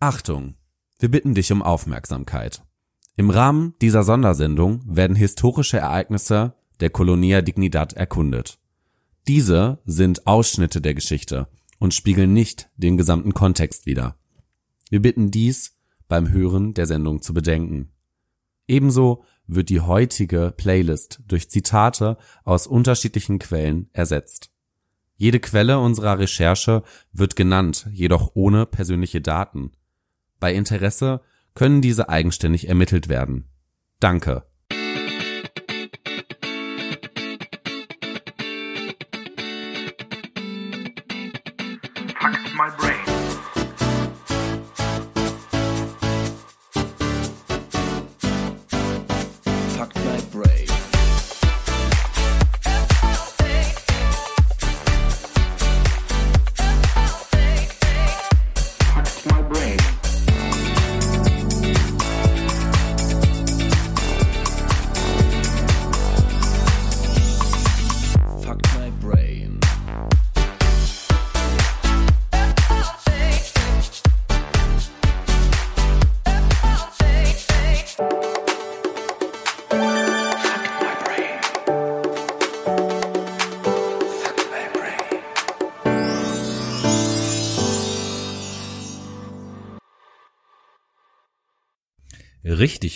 Achtung, wir bitten dich um Aufmerksamkeit. Im Rahmen dieser Sondersendung werden historische Ereignisse der Colonia Dignidad erkundet. Diese sind Ausschnitte der Geschichte und spiegeln nicht den gesamten Kontext wider. Wir bitten dies beim Hören der Sendung zu bedenken. Ebenso wird die heutige Playlist durch Zitate aus unterschiedlichen Quellen ersetzt. Jede Quelle unserer Recherche wird genannt, jedoch ohne persönliche Daten. Bei Interesse können diese eigenständig ermittelt werden. Danke.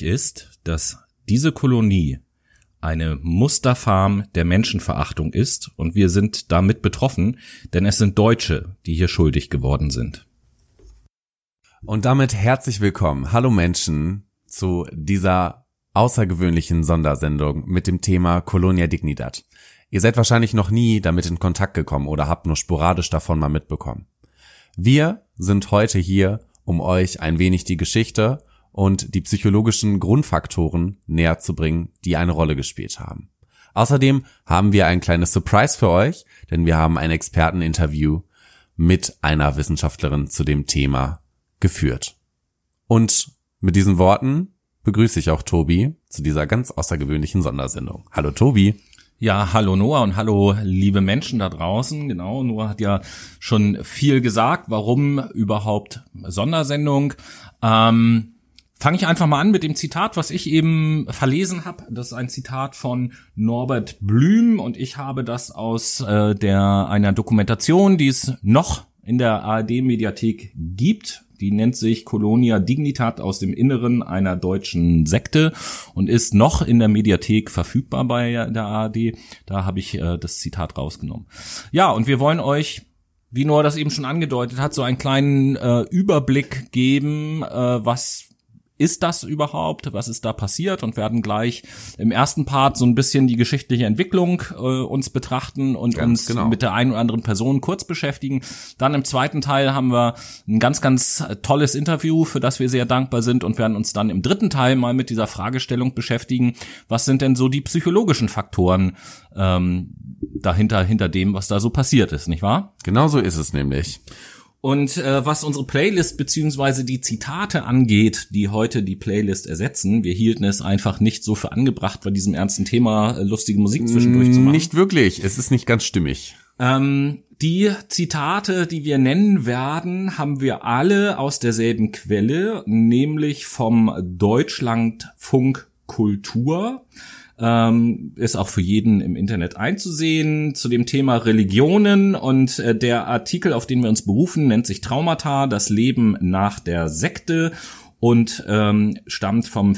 Ist, dass diese Kolonie eine Musterfarm der Menschenverachtung ist und wir sind damit betroffen, denn es sind Deutsche, die hier schuldig geworden sind. Und damit herzlich willkommen, hallo Menschen, zu dieser außergewöhnlichen Sondersendung mit dem Thema Colonia Dignidad. Ihr seid wahrscheinlich noch nie damit in Kontakt gekommen oder habt nur sporadisch davon mal mitbekommen. Wir sind heute hier, um euch ein wenig die Geschichte und die psychologischen Grundfaktoren näher zu bringen, die eine Rolle gespielt haben. Außerdem haben wir ein kleines Surprise für euch, denn wir haben ein Experteninterview mit einer Wissenschaftlerin zu dem Thema geführt. Und mit diesen Worten begrüße ich auch Tobi zu dieser ganz außergewöhnlichen Sondersendung. Hallo Tobi. Ja, hallo Noah und hallo liebe Menschen da draußen. Genau, Noah hat ja schon viel gesagt, warum überhaupt Sondersendung. Ähm, Fange ich einfach mal an mit dem Zitat, was ich eben verlesen habe. Das ist ein Zitat von Norbert Blüm und ich habe das aus äh, der einer Dokumentation, die es noch in der ARD-Mediathek gibt. Die nennt sich Colonia Dignitat aus dem Inneren einer deutschen Sekte und ist noch in der Mediathek verfügbar bei der ARD. Da habe ich äh, das Zitat rausgenommen. Ja, und wir wollen euch wie Noah das eben schon angedeutet hat, so einen kleinen äh, Überblick geben, äh, was ist das überhaupt? Was ist da passiert? Und werden gleich im ersten Part so ein bisschen die geschichtliche Entwicklung äh, uns betrachten und Ganz uns genau. mit der einen oder anderen Person kurz beschäftigen. Dann im zweiten Teil haben wir ein ganz, ganz tolles Interview, für das wir sehr dankbar sind und werden uns dann im dritten Teil mal mit dieser Fragestellung beschäftigen. Was sind denn so die psychologischen Faktoren ähm, dahinter, hinter dem, was da so passiert ist, nicht wahr? Genau so ist es nämlich. Und äh, was unsere Playlist beziehungsweise die Zitate angeht, die heute die Playlist ersetzen, wir hielten es einfach nicht so für angebracht, bei diesem ernsten Thema äh, lustige Musik zwischendurch zu machen. Nicht wirklich, es ist nicht ganz stimmig. Ähm, die Zitate, die wir nennen werden, haben wir alle aus derselben Quelle, nämlich vom Deutschlandfunk Kultur. Ähm, ist auch für jeden im Internet einzusehen. Zu dem Thema Religionen und äh, der Artikel, auf den wir uns berufen, nennt sich Traumata, das Leben nach der Sekte und ähm, stammt vom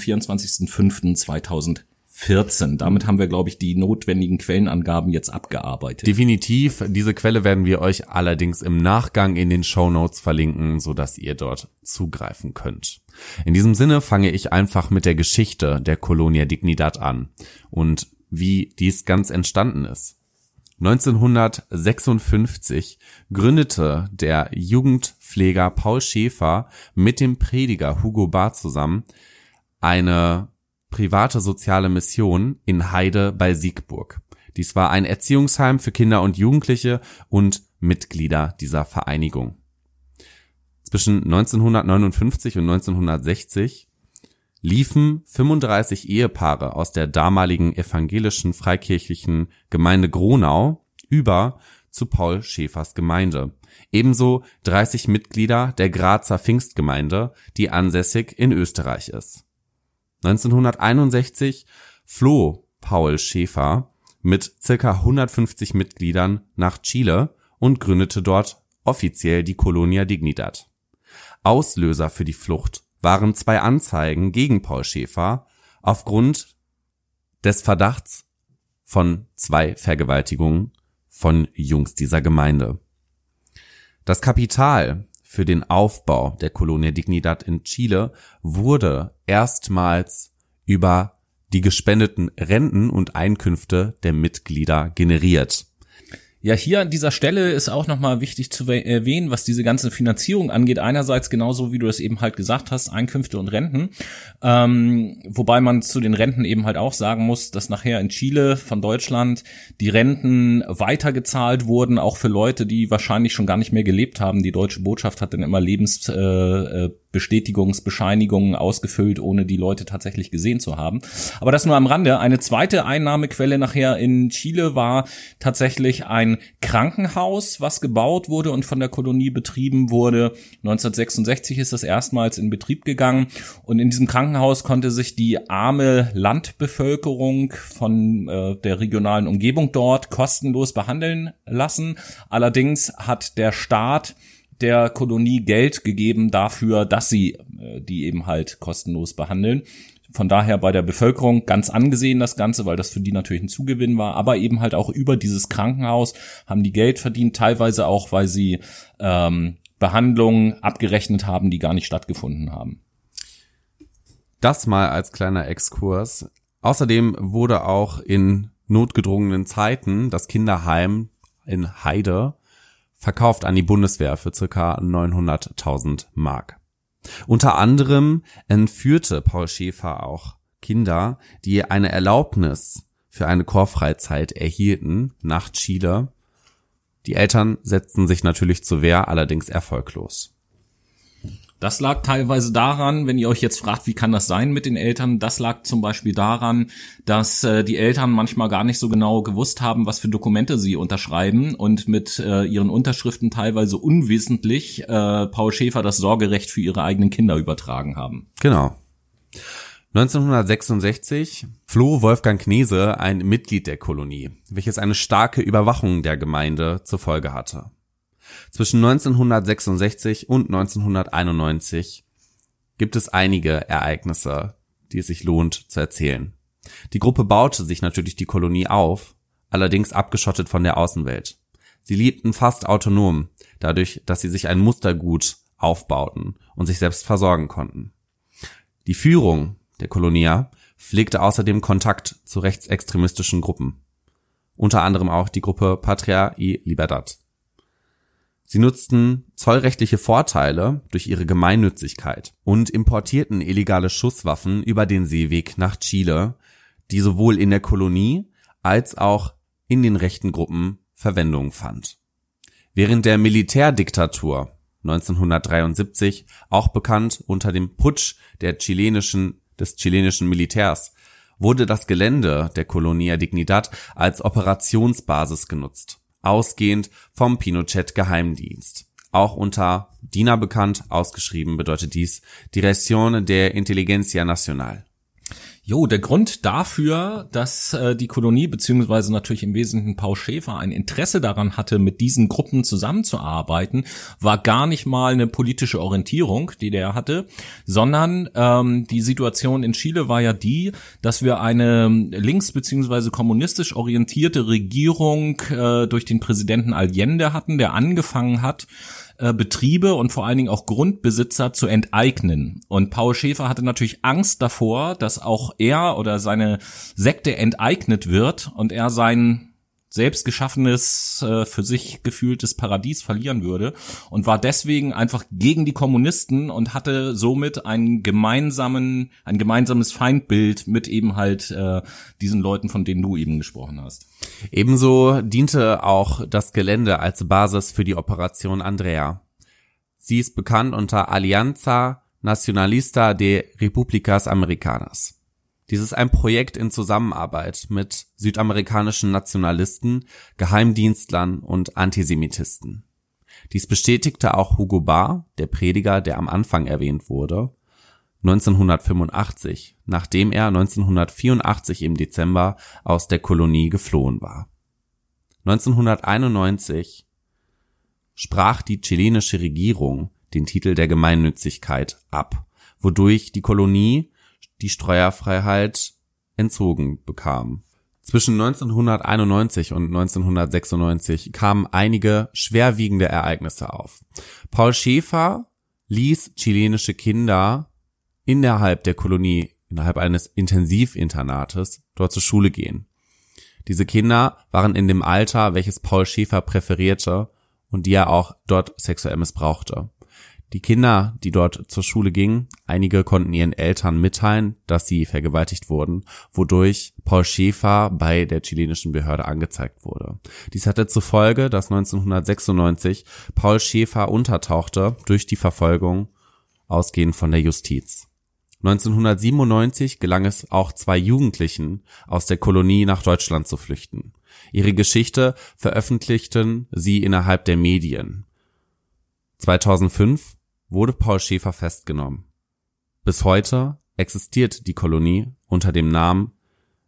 24.05.2014. Damit haben wir, glaube ich, die notwendigen Quellenangaben jetzt abgearbeitet. Definitiv, diese Quelle werden wir euch allerdings im Nachgang in den Show Notes verlinken, so dass ihr dort zugreifen könnt. In diesem Sinne fange ich einfach mit der Geschichte der Colonia Dignidad an und wie dies ganz entstanden ist. 1956 gründete der Jugendpfleger Paul Schäfer mit dem Prediger Hugo Barth zusammen eine private soziale Mission in Heide bei Siegburg. Dies war ein Erziehungsheim für Kinder und Jugendliche und Mitglieder dieser Vereinigung. Zwischen 1959 und 1960 liefen 35 Ehepaare aus der damaligen evangelischen freikirchlichen Gemeinde Gronau über zu Paul Schäfers Gemeinde. ebenso 30 Mitglieder der Grazer Pfingstgemeinde, die ansässig in Österreich ist. 1961 floh Paul Schäfer mit circa 150 Mitgliedern nach Chile und gründete dort offiziell die Colonia Dignidad. Auslöser für die Flucht waren zwei Anzeigen gegen Paul Schäfer aufgrund des Verdachts von zwei Vergewaltigungen von Jungs dieser Gemeinde. Das Kapital für den Aufbau der Colonia Dignidad in Chile wurde erstmals über die gespendeten Renten und Einkünfte der Mitglieder generiert. Ja, hier an dieser Stelle ist auch nochmal wichtig zu erwähnen, was diese ganze Finanzierung angeht. Einerseits genauso, wie du das eben halt gesagt hast, Einkünfte und Renten. Ähm, wobei man zu den Renten eben halt auch sagen muss, dass nachher in Chile von Deutschland die Renten weitergezahlt wurden, auch für Leute, die wahrscheinlich schon gar nicht mehr gelebt haben. Die deutsche Botschaft hat dann immer Lebens, äh, äh Bestätigungsbescheinigungen ausgefüllt, ohne die Leute tatsächlich gesehen zu haben. Aber das nur am Rande. Eine zweite Einnahmequelle nachher in Chile war tatsächlich ein Krankenhaus, was gebaut wurde und von der Kolonie betrieben wurde. 1966 ist das erstmals in Betrieb gegangen und in diesem Krankenhaus konnte sich die arme Landbevölkerung von äh, der regionalen Umgebung dort kostenlos behandeln lassen. Allerdings hat der Staat der Kolonie Geld gegeben dafür, dass sie äh, die eben halt kostenlos behandeln. Von daher bei der Bevölkerung ganz angesehen das Ganze, weil das für die natürlich ein Zugewinn war, aber eben halt auch über dieses Krankenhaus haben die Geld verdient, teilweise auch, weil sie ähm, Behandlungen abgerechnet haben, die gar nicht stattgefunden haben. Das mal als kleiner Exkurs. Außerdem wurde auch in notgedrungenen Zeiten das Kinderheim in Heide verkauft an die Bundeswehr für circa 900.000 Mark. Unter anderem entführte Paul Schäfer auch Kinder, die eine Erlaubnis für eine Chorfreizeit erhielten nach Chile. Die Eltern setzten sich natürlich zur Wehr, allerdings erfolglos. Das lag teilweise daran, wenn ihr euch jetzt fragt, wie kann das sein mit den Eltern, das lag zum Beispiel daran, dass äh, die Eltern manchmal gar nicht so genau gewusst haben, was für Dokumente sie unterschreiben und mit äh, ihren Unterschriften teilweise unwissentlich äh, Paul Schäfer das Sorgerecht für ihre eigenen Kinder übertragen haben. Genau. 1966 floh Wolfgang Knese, ein Mitglied der Kolonie, welches eine starke Überwachung der Gemeinde zur Folge hatte. Zwischen 1966 und 1991 gibt es einige Ereignisse, die es sich lohnt zu erzählen. Die Gruppe baute sich natürlich die Kolonie auf, allerdings abgeschottet von der Außenwelt. Sie lebten fast autonom, dadurch, dass sie sich ein Mustergut aufbauten und sich selbst versorgen konnten. Die Führung der Kolonia pflegte außerdem Kontakt zu rechtsextremistischen Gruppen, unter anderem auch die Gruppe Patria y Libertad. Sie nutzten zollrechtliche Vorteile durch ihre Gemeinnützigkeit und importierten illegale Schusswaffen über den Seeweg nach Chile, die sowohl in der Kolonie als auch in den rechten Gruppen Verwendung fand. Während der Militärdiktatur 1973, auch bekannt unter dem Putsch der chilenischen, des chilenischen Militärs, wurde das Gelände der Colonia Dignidad als Operationsbasis genutzt ausgehend vom Pinochet-Geheimdienst. Auch unter DINA bekannt, ausgeschrieben bedeutet dies Dirección de Inteligencia Nacional. Jo, der Grund dafür, dass äh, die Kolonie beziehungsweise natürlich im Wesentlichen Paul Schäfer ein Interesse daran hatte, mit diesen Gruppen zusammenzuarbeiten, war gar nicht mal eine politische Orientierung, die der hatte, sondern ähm, die Situation in Chile war ja die, dass wir eine links beziehungsweise kommunistisch orientierte Regierung äh, durch den Präsidenten Allende hatten, der angefangen hat, äh, Betriebe und vor allen Dingen auch Grundbesitzer zu enteignen. Und Paul Schäfer hatte natürlich Angst davor, dass auch er oder seine Sekte enteignet wird und er sein selbst geschaffenes, äh, für sich gefühltes Paradies verlieren würde und war deswegen einfach gegen die Kommunisten und hatte somit einen gemeinsamen, ein gemeinsames Feindbild mit eben halt äh, diesen Leuten, von denen du eben gesprochen hast. Ebenso diente auch das Gelände als Basis für die Operation Andrea. Sie ist bekannt unter Alianza Nacionalista de Repúblicas Americanas. Dies ist ein Projekt in Zusammenarbeit mit südamerikanischen Nationalisten, Geheimdienstlern und Antisemitisten. Dies bestätigte auch Hugo Barr, der Prediger, der am Anfang erwähnt wurde, 1985, nachdem er 1984 im Dezember aus der Kolonie geflohen war. 1991 sprach die chilenische Regierung den Titel der Gemeinnützigkeit ab, wodurch die Kolonie die Steuerfreiheit entzogen bekam. Zwischen 1991 und 1996 kamen einige schwerwiegende Ereignisse auf. Paul Schäfer ließ chilenische Kinder innerhalb der Kolonie, innerhalb eines Intensivinternates, dort zur Schule gehen. Diese Kinder waren in dem Alter, welches Paul Schäfer präferierte und die er auch dort sexuell missbrauchte. Die Kinder, die dort zur Schule gingen, einige konnten ihren Eltern mitteilen, dass sie vergewaltigt wurden, wodurch Paul Schäfer bei der chilenischen Behörde angezeigt wurde. Dies hatte zur Folge, dass 1996 Paul Schäfer untertauchte durch die Verfolgung, ausgehend von der Justiz. 1997 gelang es auch zwei Jugendlichen aus der Kolonie nach Deutschland zu flüchten. Ihre Geschichte veröffentlichten sie innerhalb der Medien. 2005 wurde Paul Schäfer festgenommen. Bis heute existiert die Kolonie unter dem Namen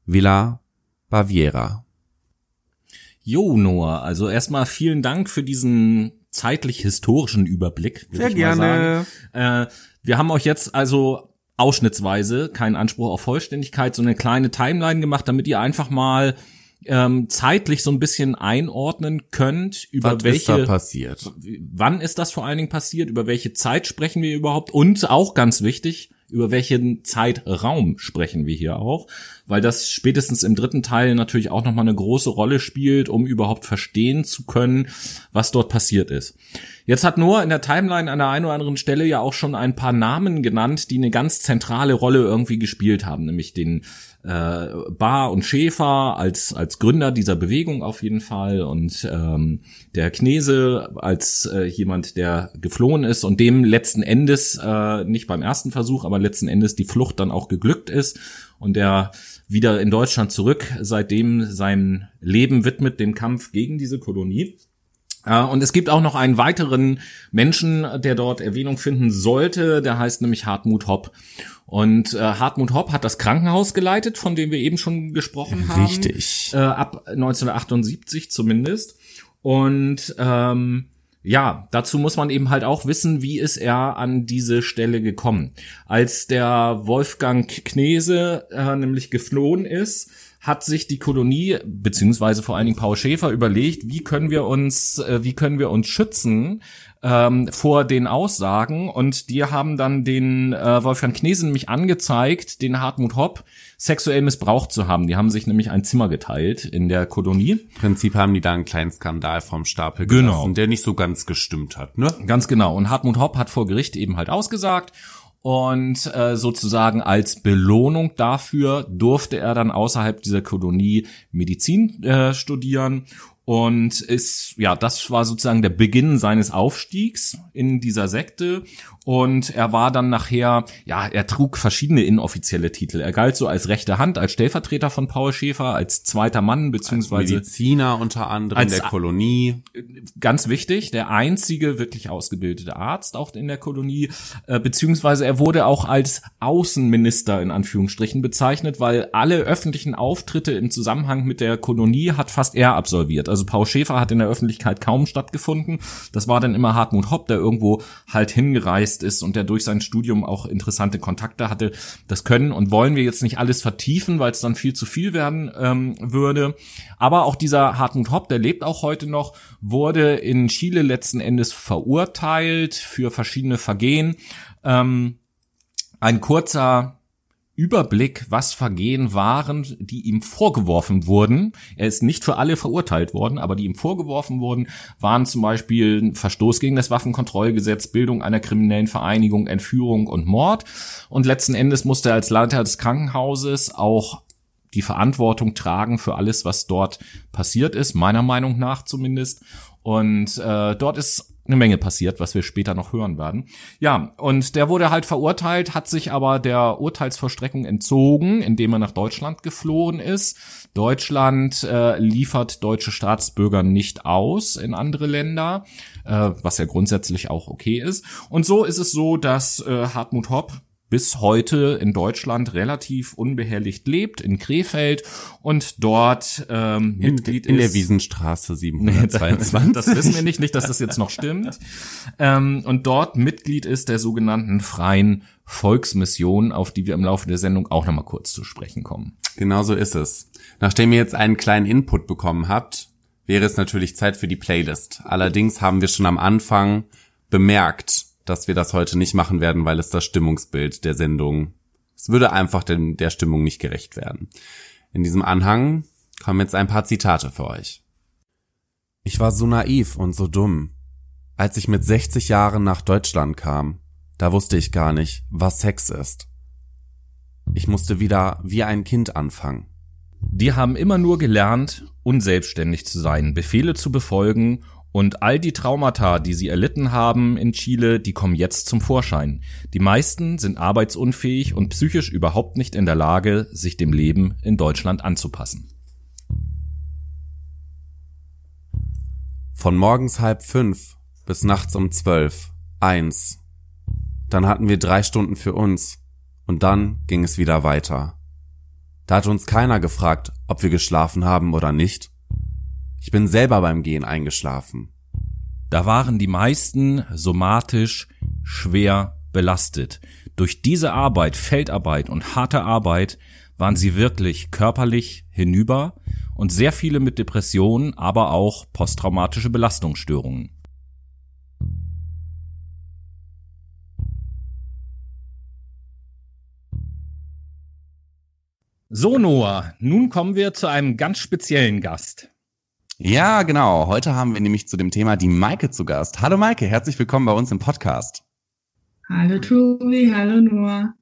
Villa Baviera. Jo, Noah, also erstmal vielen Dank für diesen zeitlich-historischen Überblick. Sehr ich mal gerne. sagen. Äh, wir haben euch jetzt also ausschnittsweise, keinen Anspruch auf Vollständigkeit, so eine kleine Timeline gemacht, damit ihr einfach mal ähm, zeitlich so ein bisschen einordnen könnt, über Was ist welche passiert? wann ist das vor allen Dingen passiert, über welche Zeit sprechen wir überhaupt und auch ganz wichtig, über welchen Zeitraum sprechen wir hier auch, weil das spätestens im dritten Teil natürlich auch nochmal eine große Rolle spielt, um überhaupt verstehen zu können, was dort passiert ist. Jetzt hat Noah in der Timeline an der einen oder anderen Stelle ja auch schon ein paar Namen genannt, die eine ganz zentrale Rolle irgendwie gespielt haben, nämlich den äh, Bar und Schäfer als als Gründer dieser Bewegung auf jeden Fall und ähm, der Knese als äh, jemand, der geflohen ist und dem letzten Endes äh, nicht beim ersten Versuch, aber letzten Endes die Flucht dann auch geglückt ist und der wieder in Deutschland zurück seitdem sein Leben widmet dem Kampf gegen diese Kolonie. Äh, Und es gibt auch noch einen weiteren Menschen, der dort Erwähnung finden sollte, der heißt nämlich Hartmut Hopp. Und äh, Hartmut Hopp hat das Krankenhaus geleitet, von dem wir eben schon gesprochen haben. Richtig. Äh, ab 1978 zumindest. Und ähm, ja, dazu muss man eben halt auch wissen, wie ist er an diese Stelle gekommen. Als der Wolfgang Knese äh, nämlich geflohen ist, hat sich die Kolonie beziehungsweise vor allen Dingen Paul Schäfer überlegt, wie können wir uns, äh, wie können wir uns schützen ähm, vor den Aussagen und die haben dann den äh, Wolfgang Knese nämlich angezeigt, den Hartmut Hopp sexuell missbraucht zu haben. Die haben sich nämlich ein Zimmer geteilt in der Kolonie. Im Prinzip haben die da einen kleinen Skandal vom Stapel Genau. gelassen, der nicht so ganz gestimmt hat, ne? Ganz genau. Und Hartmut Hopp hat vor Gericht eben halt ausgesagt. Und äh, sozusagen als Belohnung dafür durfte er dann außerhalb dieser Kolonie Medizin äh, studieren. Und ist, ja, das war sozusagen der Beginn seines Aufstiegs in dieser Sekte. Und er war dann nachher, ja, er trug verschiedene inoffizielle Titel. Er galt so als rechte Hand, als Stellvertreter von Paul Schäfer, als zweiter Mann, beziehungsweise Mediziner unter anderem Als- der Kolonie. ganz wichtig, der einzige wirklich ausgebildete Arzt auch in der Kolonie, äh, beziehungsweise er wurde auch als Außenminister in Anführungsstrichen bezeichnet, weil alle öffentlichen Auftritte im Zusammenhang mit der Kolonie hat fast er absolviert. Also Paul Schäfer hat in der Öffentlichkeit kaum stattgefunden. Das war dann immer Hartmut Hopp, der irgendwo halt hingereist ist und der durch sein Studium auch interessante Kontakte hatte. Das können und wollen wir jetzt nicht alles vertiefen, weil es dann viel zu viel werden ähm, würde. Aber auch dieser Hartmut Hopp, der lebt auch heute noch, wurde in Chile letzten Endes verurteilt für verschiedene Vergehen. Ähm, ein kurzer Überblick, was Vergehen waren, die ihm vorgeworfen wurden. Er ist nicht für alle verurteilt worden, aber die ihm vorgeworfen wurden, waren zum Beispiel Verstoß gegen das Waffenkontrollgesetz, Bildung einer kriminellen Vereinigung, Entführung und Mord. Und letzten Endes musste er als Leiter des Krankenhauses auch die Verantwortung tragen für alles, was dort passiert ist, meiner Meinung nach zumindest. Und äh, dort ist eine Menge passiert, was wir später noch hören werden. Ja, und der wurde halt verurteilt, hat sich aber der Urteilsvollstreckung entzogen, indem er nach Deutschland geflohen ist. Deutschland äh, liefert deutsche Staatsbürger nicht aus in andere Länder, äh, was ja grundsätzlich auch okay ist. Und so ist es so, dass äh, Hartmut Hopp bis heute in Deutschland relativ unbehelligt lebt, in Krefeld und dort ähm, In, Mitglied in ist. der Wiesenstraße 722. Das wissen wir nicht, nicht, dass das jetzt noch stimmt. Ähm, und dort Mitglied ist der sogenannten Freien Volksmission, auf die wir im Laufe der Sendung auch nochmal kurz zu sprechen kommen. Genau so ist es. Nachdem ihr jetzt einen kleinen Input bekommen habt, wäre es natürlich Zeit für die Playlist. Allerdings haben wir schon am Anfang bemerkt, dass wir das heute nicht machen werden, weil es das Stimmungsbild der Sendung, es würde einfach den, der Stimmung nicht gerecht werden. In diesem Anhang kommen jetzt ein paar Zitate für euch. Ich war so naiv und so dumm. Als ich mit 60 Jahren nach Deutschland kam, da wusste ich gar nicht, was Sex ist. Ich musste wieder wie ein Kind anfangen. Die haben immer nur gelernt, unselbstständig zu sein, Befehle zu befolgen und all die Traumata, die sie erlitten haben in Chile, die kommen jetzt zum Vorschein. Die meisten sind arbeitsunfähig und psychisch überhaupt nicht in der Lage, sich dem Leben in Deutschland anzupassen. Von morgens halb fünf bis nachts um zwölf, eins. Dann hatten wir drei Stunden für uns und dann ging es wieder weiter. Da hat uns keiner gefragt, ob wir geschlafen haben oder nicht. Ich bin selber beim Gehen eingeschlafen. Da waren die meisten somatisch schwer belastet. Durch diese Arbeit, Feldarbeit und harte Arbeit waren sie wirklich körperlich hinüber und sehr viele mit Depressionen, aber auch posttraumatische Belastungsstörungen. So, Noah, nun kommen wir zu einem ganz speziellen Gast. Ja, genau. Heute haben wir nämlich zu dem Thema die Maike zu Gast. Hallo Maike, herzlich willkommen bei uns im Podcast. Hallo Tobi, hallo Noah.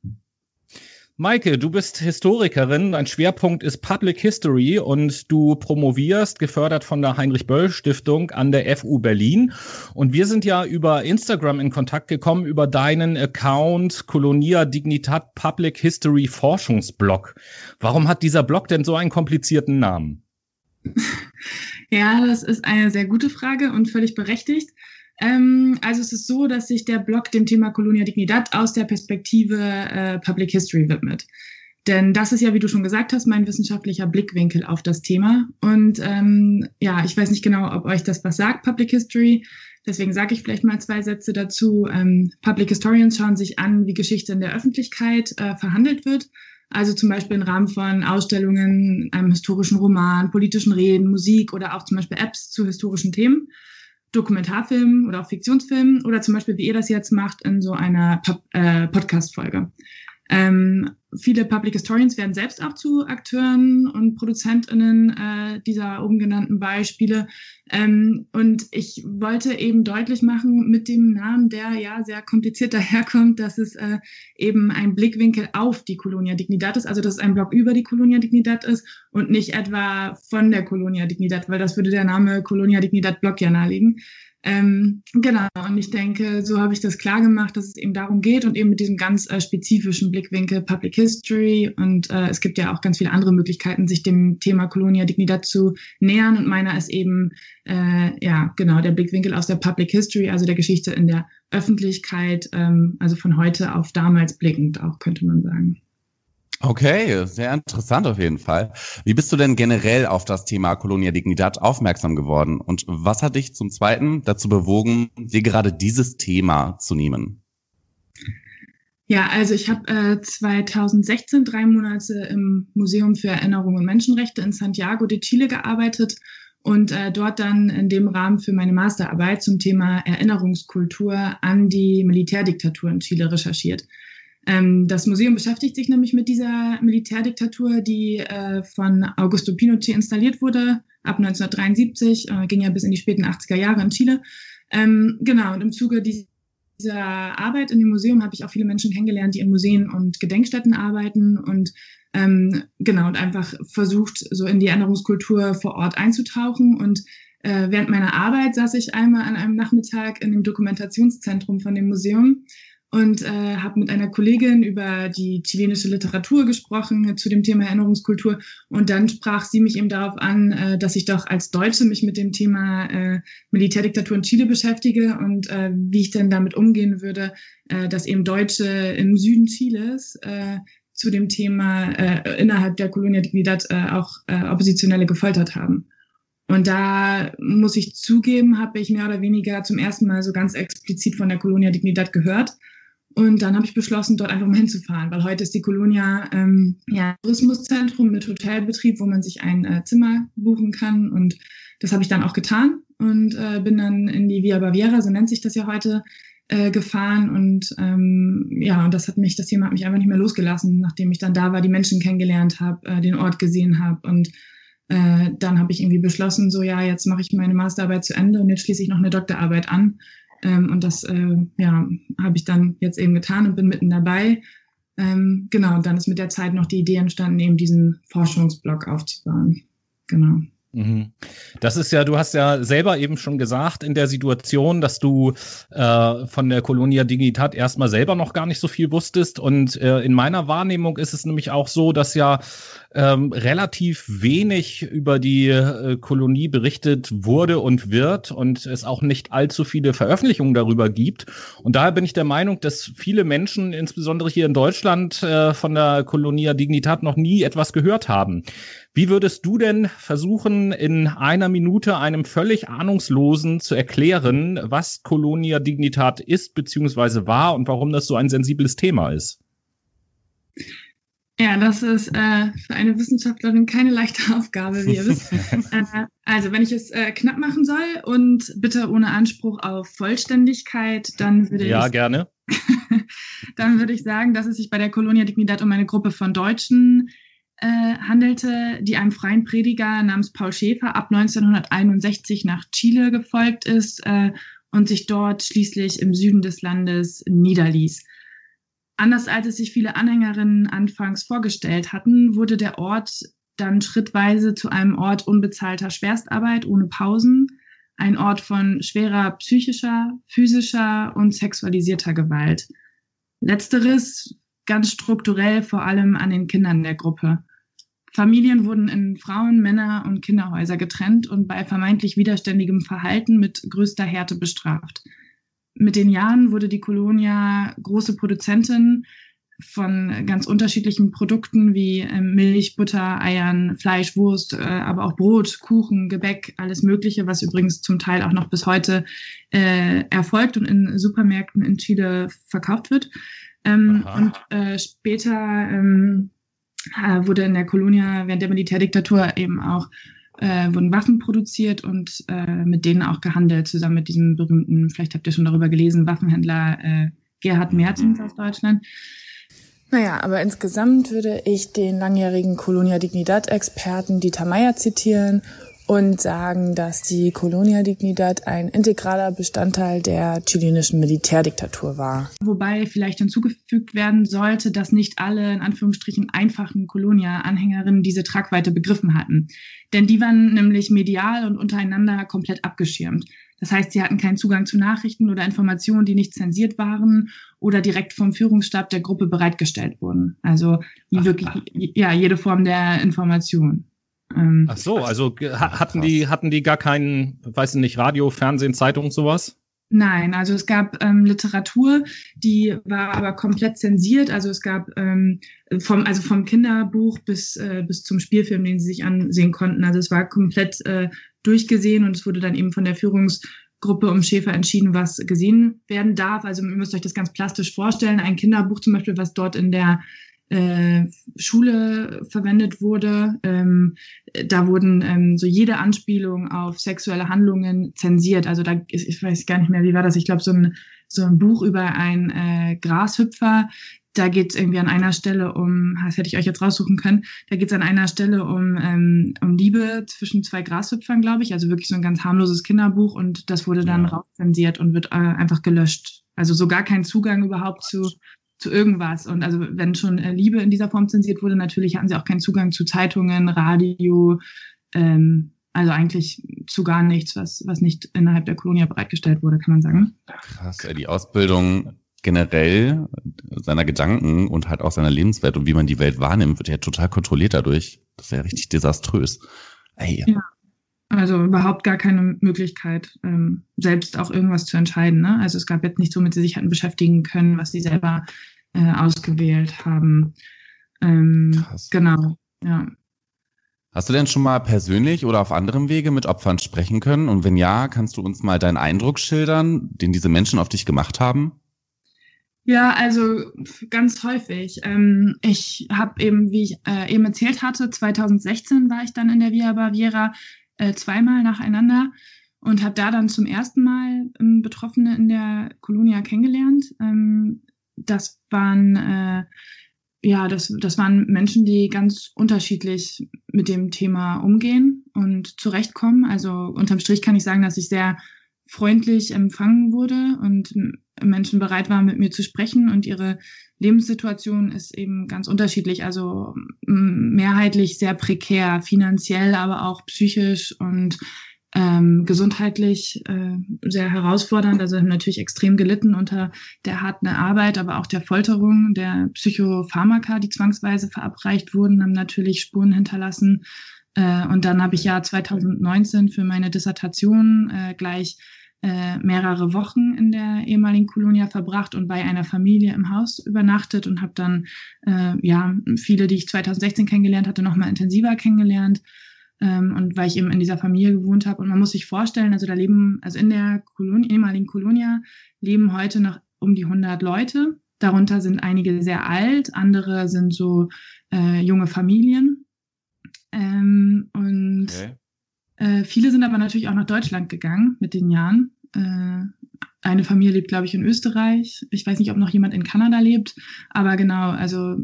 Maike, du bist Historikerin, dein Schwerpunkt ist Public History und du promovierst, gefördert von der Heinrich-Böll-Stiftung an der FU Berlin. Und wir sind ja über Instagram in Kontakt gekommen, über deinen Account Colonia Dignitat Public History Forschungsblog. Warum hat dieser Blog denn so einen komplizierten Namen? Ja, das ist eine sehr gute Frage und völlig berechtigt. Ähm, also es ist so, dass sich der Blog dem Thema Colonia Dignidad aus der Perspektive äh, Public History widmet. Denn das ist ja, wie du schon gesagt hast, mein wissenschaftlicher Blickwinkel auf das Thema. Und ähm, ja, ich weiß nicht genau, ob euch das was sagt, Public History. Deswegen sage ich vielleicht mal zwei Sätze dazu. Ähm, Public Historians schauen sich an, wie Geschichte in der Öffentlichkeit äh, verhandelt wird. Also zum Beispiel im Rahmen von Ausstellungen, einem historischen Roman, politischen Reden, Musik oder auch zum Beispiel Apps zu historischen Themen. Dokumentarfilmen oder auch Fiktionsfilmen oder zum Beispiel, wie ihr das jetzt macht, in so einer äh, Podcast-Folge. Ähm, viele Public Historians werden selbst auch zu Akteuren und ProduzentInnen äh, dieser oben genannten Beispiele. Ähm, und ich wollte eben deutlich machen mit dem Namen, der ja sehr kompliziert daherkommt, dass es äh, eben ein Blickwinkel auf die Colonia Dignidad ist, also dass es ein Blog über die Colonia Dignidad ist und nicht etwa von der Colonia Dignidad, weil das würde der Name Colonia Dignidad Blog ja nahelegen. Ähm, genau, und ich denke, so habe ich das klar gemacht, dass es eben darum geht und eben mit diesem ganz äh, spezifischen Blickwinkel Public History. Und äh, es gibt ja auch ganz viele andere Möglichkeiten, sich dem Thema Colonia Dignidad zu nähern. Und meiner ist eben, äh, ja, genau, der Blickwinkel aus der Public History, also der Geschichte in der Öffentlichkeit, ähm, also von heute auf damals blickend auch, könnte man sagen. Okay, sehr interessant auf jeden Fall. Wie bist du denn generell auf das Thema Colonia Dignidad aufmerksam geworden? Und was hat dich zum Zweiten dazu bewogen, dir gerade dieses Thema zu nehmen? Ja, also ich habe äh, 2016 drei Monate im Museum für Erinnerung und Menschenrechte in Santiago de Chile gearbeitet und äh, dort dann in dem Rahmen für meine Masterarbeit zum Thema Erinnerungskultur an die Militärdiktatur in Chile recherchiert. Ähm, das Museum beschäftigt sich nämlich mit dieser Militärdiktatur, die äh, von Augusto Pinochet installiert wurde ab 1973, äh, ging ja bis in die späten 80er Jahre in Chile. Ähm, genau, und im Zuge dieser Arbeit in dem Museum habe ich auch viele Menschen kennengelernt, die in Museen und Gedenkstätten arbeiten und ähm, genau und einfach versucht, so in die Erinnerungskultur vor Ort einzutauchen und Äh, während meiner Arbeit saß ich einmal an einem Nachmittag in dem Dokumentationszentrum von dem Museum und äh, habe mit einer Kollegin über die chilenische Literatur gesprochen äh, zu dem Thema Erinnerungskultur und dann sprach sie mich eben darauf an, äh, dass ich doch als Deutsche mich mit dem Thema äh, Militärdiktatur in Chile beschäftige und äh, wie ich denn damit umgehen würde, äh, dass eben Deutsche im Süden Chiles äh, zu dem Thema äh, innerhalb der Colonia Dignidad äh, auch äh, Oppositionelle gefoltert haben. Und da muss ich zugeben, habe ich mehr oder weniger zum ersten Mal so ganz explizit von der Colonia Dignidad gehört. Und dann habe ich beschlossen, dort einfach mal hinzufahren, weil heute ist die Colonia ähm, ja, Tourismuszentrum mit Hotelbetrieb, wo man sich ein äh, Zimmer buchen kann. Und das habe ich dann auch getan und äh, bin dann in die Via Baviera, so nennt sich das ja heute, äh, gefahren. Und ähm, ja, und das hat mich, das Thema hat mich einfach nicht mehr losgelassen, nachdem ich dann da war, die Menschen kennengelernt habe, äh, den Ort gesehen habe und äh, dann habe ich irgendwie beschlossen, so ja, jetzt mache ich meine Masterarbeit zu Ende und jetzt schließe ich noch eine Doktorarbeit an. Ähm, und das äh, ja, habe ich dann jetzt eben getan und bin mitten dabei. Ähm, genau, und dann ist mit der Zeit noch die Idee entstanden, eben diesen Forschungsblock aufzubauen. Genau. Mhm. Das ist ja, du hast ja selber eben schon gesagt in der Situation, dass du äh, von der Colonia Dignitat erstmal selber noch gar nicht so viel wusstest. Und äh, in meiner Wahrnehmung ist es nämlich auch so, dass ja ähm, relativ wenig über die äh, Kolonie berichtet wurde und wird und es auch nicht allzu viele Veröffentlichungen darüber gibt. Und daher bin ich der Meinung, dass viele Menschen, insbesondere hier in Deutschland, äh, von der Colonia Dignitat noch nie etwas gehört haben. Wie würdest du denn versuchen, in einer Minute einem völlig Ahnungslosen zu erklären, was Colonia Dignitat ist bzw. war und warum das so ein sensibles Thema ist? Ja, das ist äh, für eine Wissenschaftlerin keine leichte Aufgabe, wie ihr wisst. äh, also, wenn ich es äh, knapp machen soll und bitte ohne Anspruch auf Vollständigkeit, dann würde ja, ich. gerne. dann würde ich sagen, dass es sich bei der Colonia Dignidad um eine Gruppe von Deutschen äh, handelte, die einem freien Prediger namens Paul Schäfer ab 1961 nach Chile gefolgt ist äh, und sich dort schließlich im Süden des Landes niederließ. Anders als es sich viele Anhängerinnen anfangs vorgestellt hatten, wurde der Ort dann schrittweise zu einem Ort unbezahlter Schwerstarbeit ohne Pausen, ein Ort von schwerer psychischer, physischer und sexualisierter Gewalt. Letzteres ganz strukturell vor allem an den Kindern der Gruppe. Familien wurden in Frauen-, Männer- und Kinderhäuser getrennt und bei vermeintlich widerständigem Verhalten mit größter Härte bestraft mit den Jahren wurde die Colonia große Produzentin von ganz unterschiedlichen Produkten wie ähm, Milch, Butter, Eiern, Fleisch, Wurst, äh, aber auch Brot, Kuchen, Gebäck, alles Mögliche, was übrigens zum Teil auch noch bis heute äh, erfolgt und in Supermärkten in Chile verkauft wird. Ähm, und äh, später ähm, äh, wurde in der Colonia während der Militärdiktatur eben auch äh, wurden Waffen produziert und äh, mit denen auch gehandelt, zusammen mit diesem berühmten, vielleicht habt ihr schon darüber gelesen, Waffenhändler äh, Gerhard Mertens aus Deutschland. Naja, aber insgesamt würde ich den langjährigen Colonia Dignidad-Experten Dieter Meyer zitieren und sagen, dass die Colonia Dignidad ein integraler Bestandteil der chilenischen Militärdiktatur war. Wobei vielleicht hinzugefügt werden sollte, dass nicht alle in Anführungsstrichen einfachen Colonia-Anhängerinnen diese Tragweite begriffen hatten. Denn die waren nämlich medial und untereinander komplett abgeschirmt. Das heißt, sie hatten keinen Zugang zu Nachrichten oder Informationen, die nicht zensiert waren oder direkt vom Führungsstab der Gruppe bereitgestellt wurden. Also ach, wirklich, ach. ja, jede Form der Information. Ähm, Ach so, also hatten die, hatten die gar keinen, weiß ich nicht, Radio, Fernsehen, Zeitung, sowas? Nein, also es gab ähm, Literatur, die war aber komplett zensiert. Also es gab ähm, vom, also vom Kinderbuch bis, äh, bis zum Spielfilm, den sie sich ansehen konnten. Also es war komplett äh, durchgesehen und es wurde dann eben von der Führungsgruppe um Schäfer entschieden, was gesehen werden darf. Also ihr müsst euch das ganz plastisch vorstellen. Ein Kinderbuch zum Beispiel, was dort in der äh, Schule verwendet wurde. Ähm, da wurden ähm, so jede Anspielung auf sexuelle Handlungen zensiert. Also da ist, ich weiß gar nicht mehr, wie war das? Ich glaube, so ein, so ein Buch über einen äh, Grashüpfer. Da geht es irgendwie an einer Stelle um, das hätte ich euch jetzt raussuchen können, da geht es an einer Stelle um, ähm, um Liebe zwischen zwei Grashüpfern, glaube ich. Also wirklich so ein ganz harmloses Kinderbuch und das wurde dann ja. rauszensiert und wird äh, einfach gelöscht. Also so gar kein Zugang überhaupt zu zu irgendwas. Und also wenn schon äh, Liebe in dieser Form zensiert wurde, natürlich hatten sie auch keinen Zugang zu Zeitungen, Radio, ähm, Also eigentlich zu gar nichts, was, was nicht innerhalb der Kolonie bereitgestellt wurde, kann man sagen. Krass, die Ausbildung generell seiner Gedanken und halt auch seiner Lebenswelt und wie man die Welt wahrnimmt, wird ja total kontrolliert dadurch. Das ist ja richtig desaströs. Ey. Ja. Also überhaupt gar keine Möglichkeit, ähm, selbst auch irgendwas zu entscheiden. Ne? Also es gab jetzt nichts, womit sie sich hatten beschäftigen können, was sie selber äh, ausgewählt haben. Ähm, Krass. genau, ja. Hast du denn schon mal persönlich oder auf anderem Wege mit Opfern sprechen können? Und wenn ja, kannst du uns mal deinen Eindruck schildern, den diese Menschen auf dich gemacht haben? Ja, also ganz häufig. Ähm, ich habe eben, wie ich äh, eben erzählt hatte, 2016 war ich dann in der Via Baviera äh, zweimal nacheinander und habe da dann zum ersten Mal ähm, Betroffene in der Kolonia kennengelernt. Ähm, das waren äh, ja, das, das waren Menschen, die ganz unterschiedlich mit dem Thema umgehen und zurechtkommen. Also unterm Strich kann ich sagen, dass ich sehr freundlich empfangen wurde und Menschen bereit waren, mit mir zu sprechen und ihre Lebenssituation ist eben ganz unterschiedlich. Also mehrheitlich sehr prekär, finanziell, aber auch psychisch und ähm, gesundheitlich äh, sehr herausfordernd. Also haben natürlich extrem gelitten unter der harten Arbeit, aber auch der Folterung, der Psychopharmaka, die zwangsweise verabreicht wurden, haben natürlich Spuren hinterlassen. Äh, und dann habe ich ja 2019 für meine Dissertation äh, gleich äh, mehrere Wochen in der ehemaligen Kolonia verbracht und bei einer Familie im Haus übernachtet und habe dann äh, ja viele, die ich 2016 kennengelernt hatte, noch mal intensiver kennengelernt ähm, und weil ich eben in dieser Familie gewohnt habe. Und man muss sich vorstellen, also da leben, also in der Kolonie, ehemaligen Kolonia leben heute noch um die 100 Leute. Darunter sind einige sehr alt, andere sind so äh, junge Familien. Ähm, und Okay. äh, viele sind aber natürlich auch nach Deutschland gegangen mit den Jahren. Äh, eine Familie lebt, glaube ich, in Österreich. Ich weiß nicht, ob noch jemand in Kanada lebt. Aber genau, also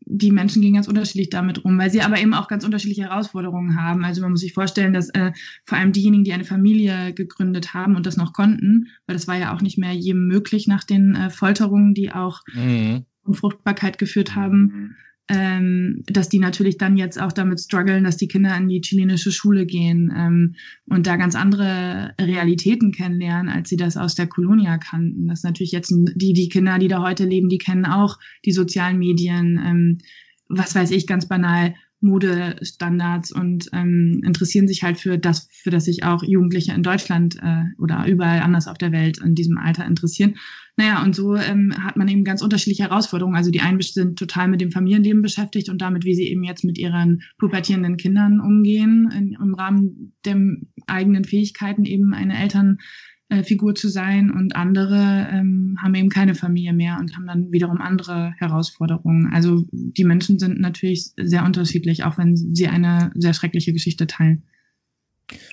die Menschen gehen ganz unterschiedlich damit rum, weil sie aber eben auch ganz unterschiedliche Herausforderungen haben. Also man muss sich vorstellen, dass äh, vor allem diejenigen, die eine Familie gegründet haben und das noch konnten, weil das war ja auch nicht mehr jedem möglich nach den äh, Folterungen, die auch Mhm. Unfruchtbarkeit geführt haben, ähm, dass die natürlich dann jetzt auch damit strugglen, dass die Kinder in die chilenische Schule gehen ähm, und da ganz andere Realitäten kennenlernen, als sie das aus der Kolonia kannten. Das ist natürlich jetzt die, die Kinder, die da heute leben, die kennen auch die sozialen Medien, ähm, was weiß ich, ganz banal, Modestandards und ähm, interessieren sich halt für das, für das sich auch Jugendliche in Deutschland äh, oder überall anders auf der Welt in diesem Alter interessieren. Naja, und so ähm, hat man eben ganz unterschiedliche Herausforderungen. Also die einen sind total mit dem Familienleben beschäftigt und damit, wie sie eben jetzt mit ihren pubertierenden Kindern umgehen, in, im Rahmen der eigenen Fähigkeiten eben eine Elternfigur zu sein. Und andere ähm, haben eben keine Familie mehr und haben dann wiederum andere Herausforderungen. Also die Menschen sind natürlich sehr unterschiedlich, auch wenn sie eine sehr schreckliche Geschichte teilen.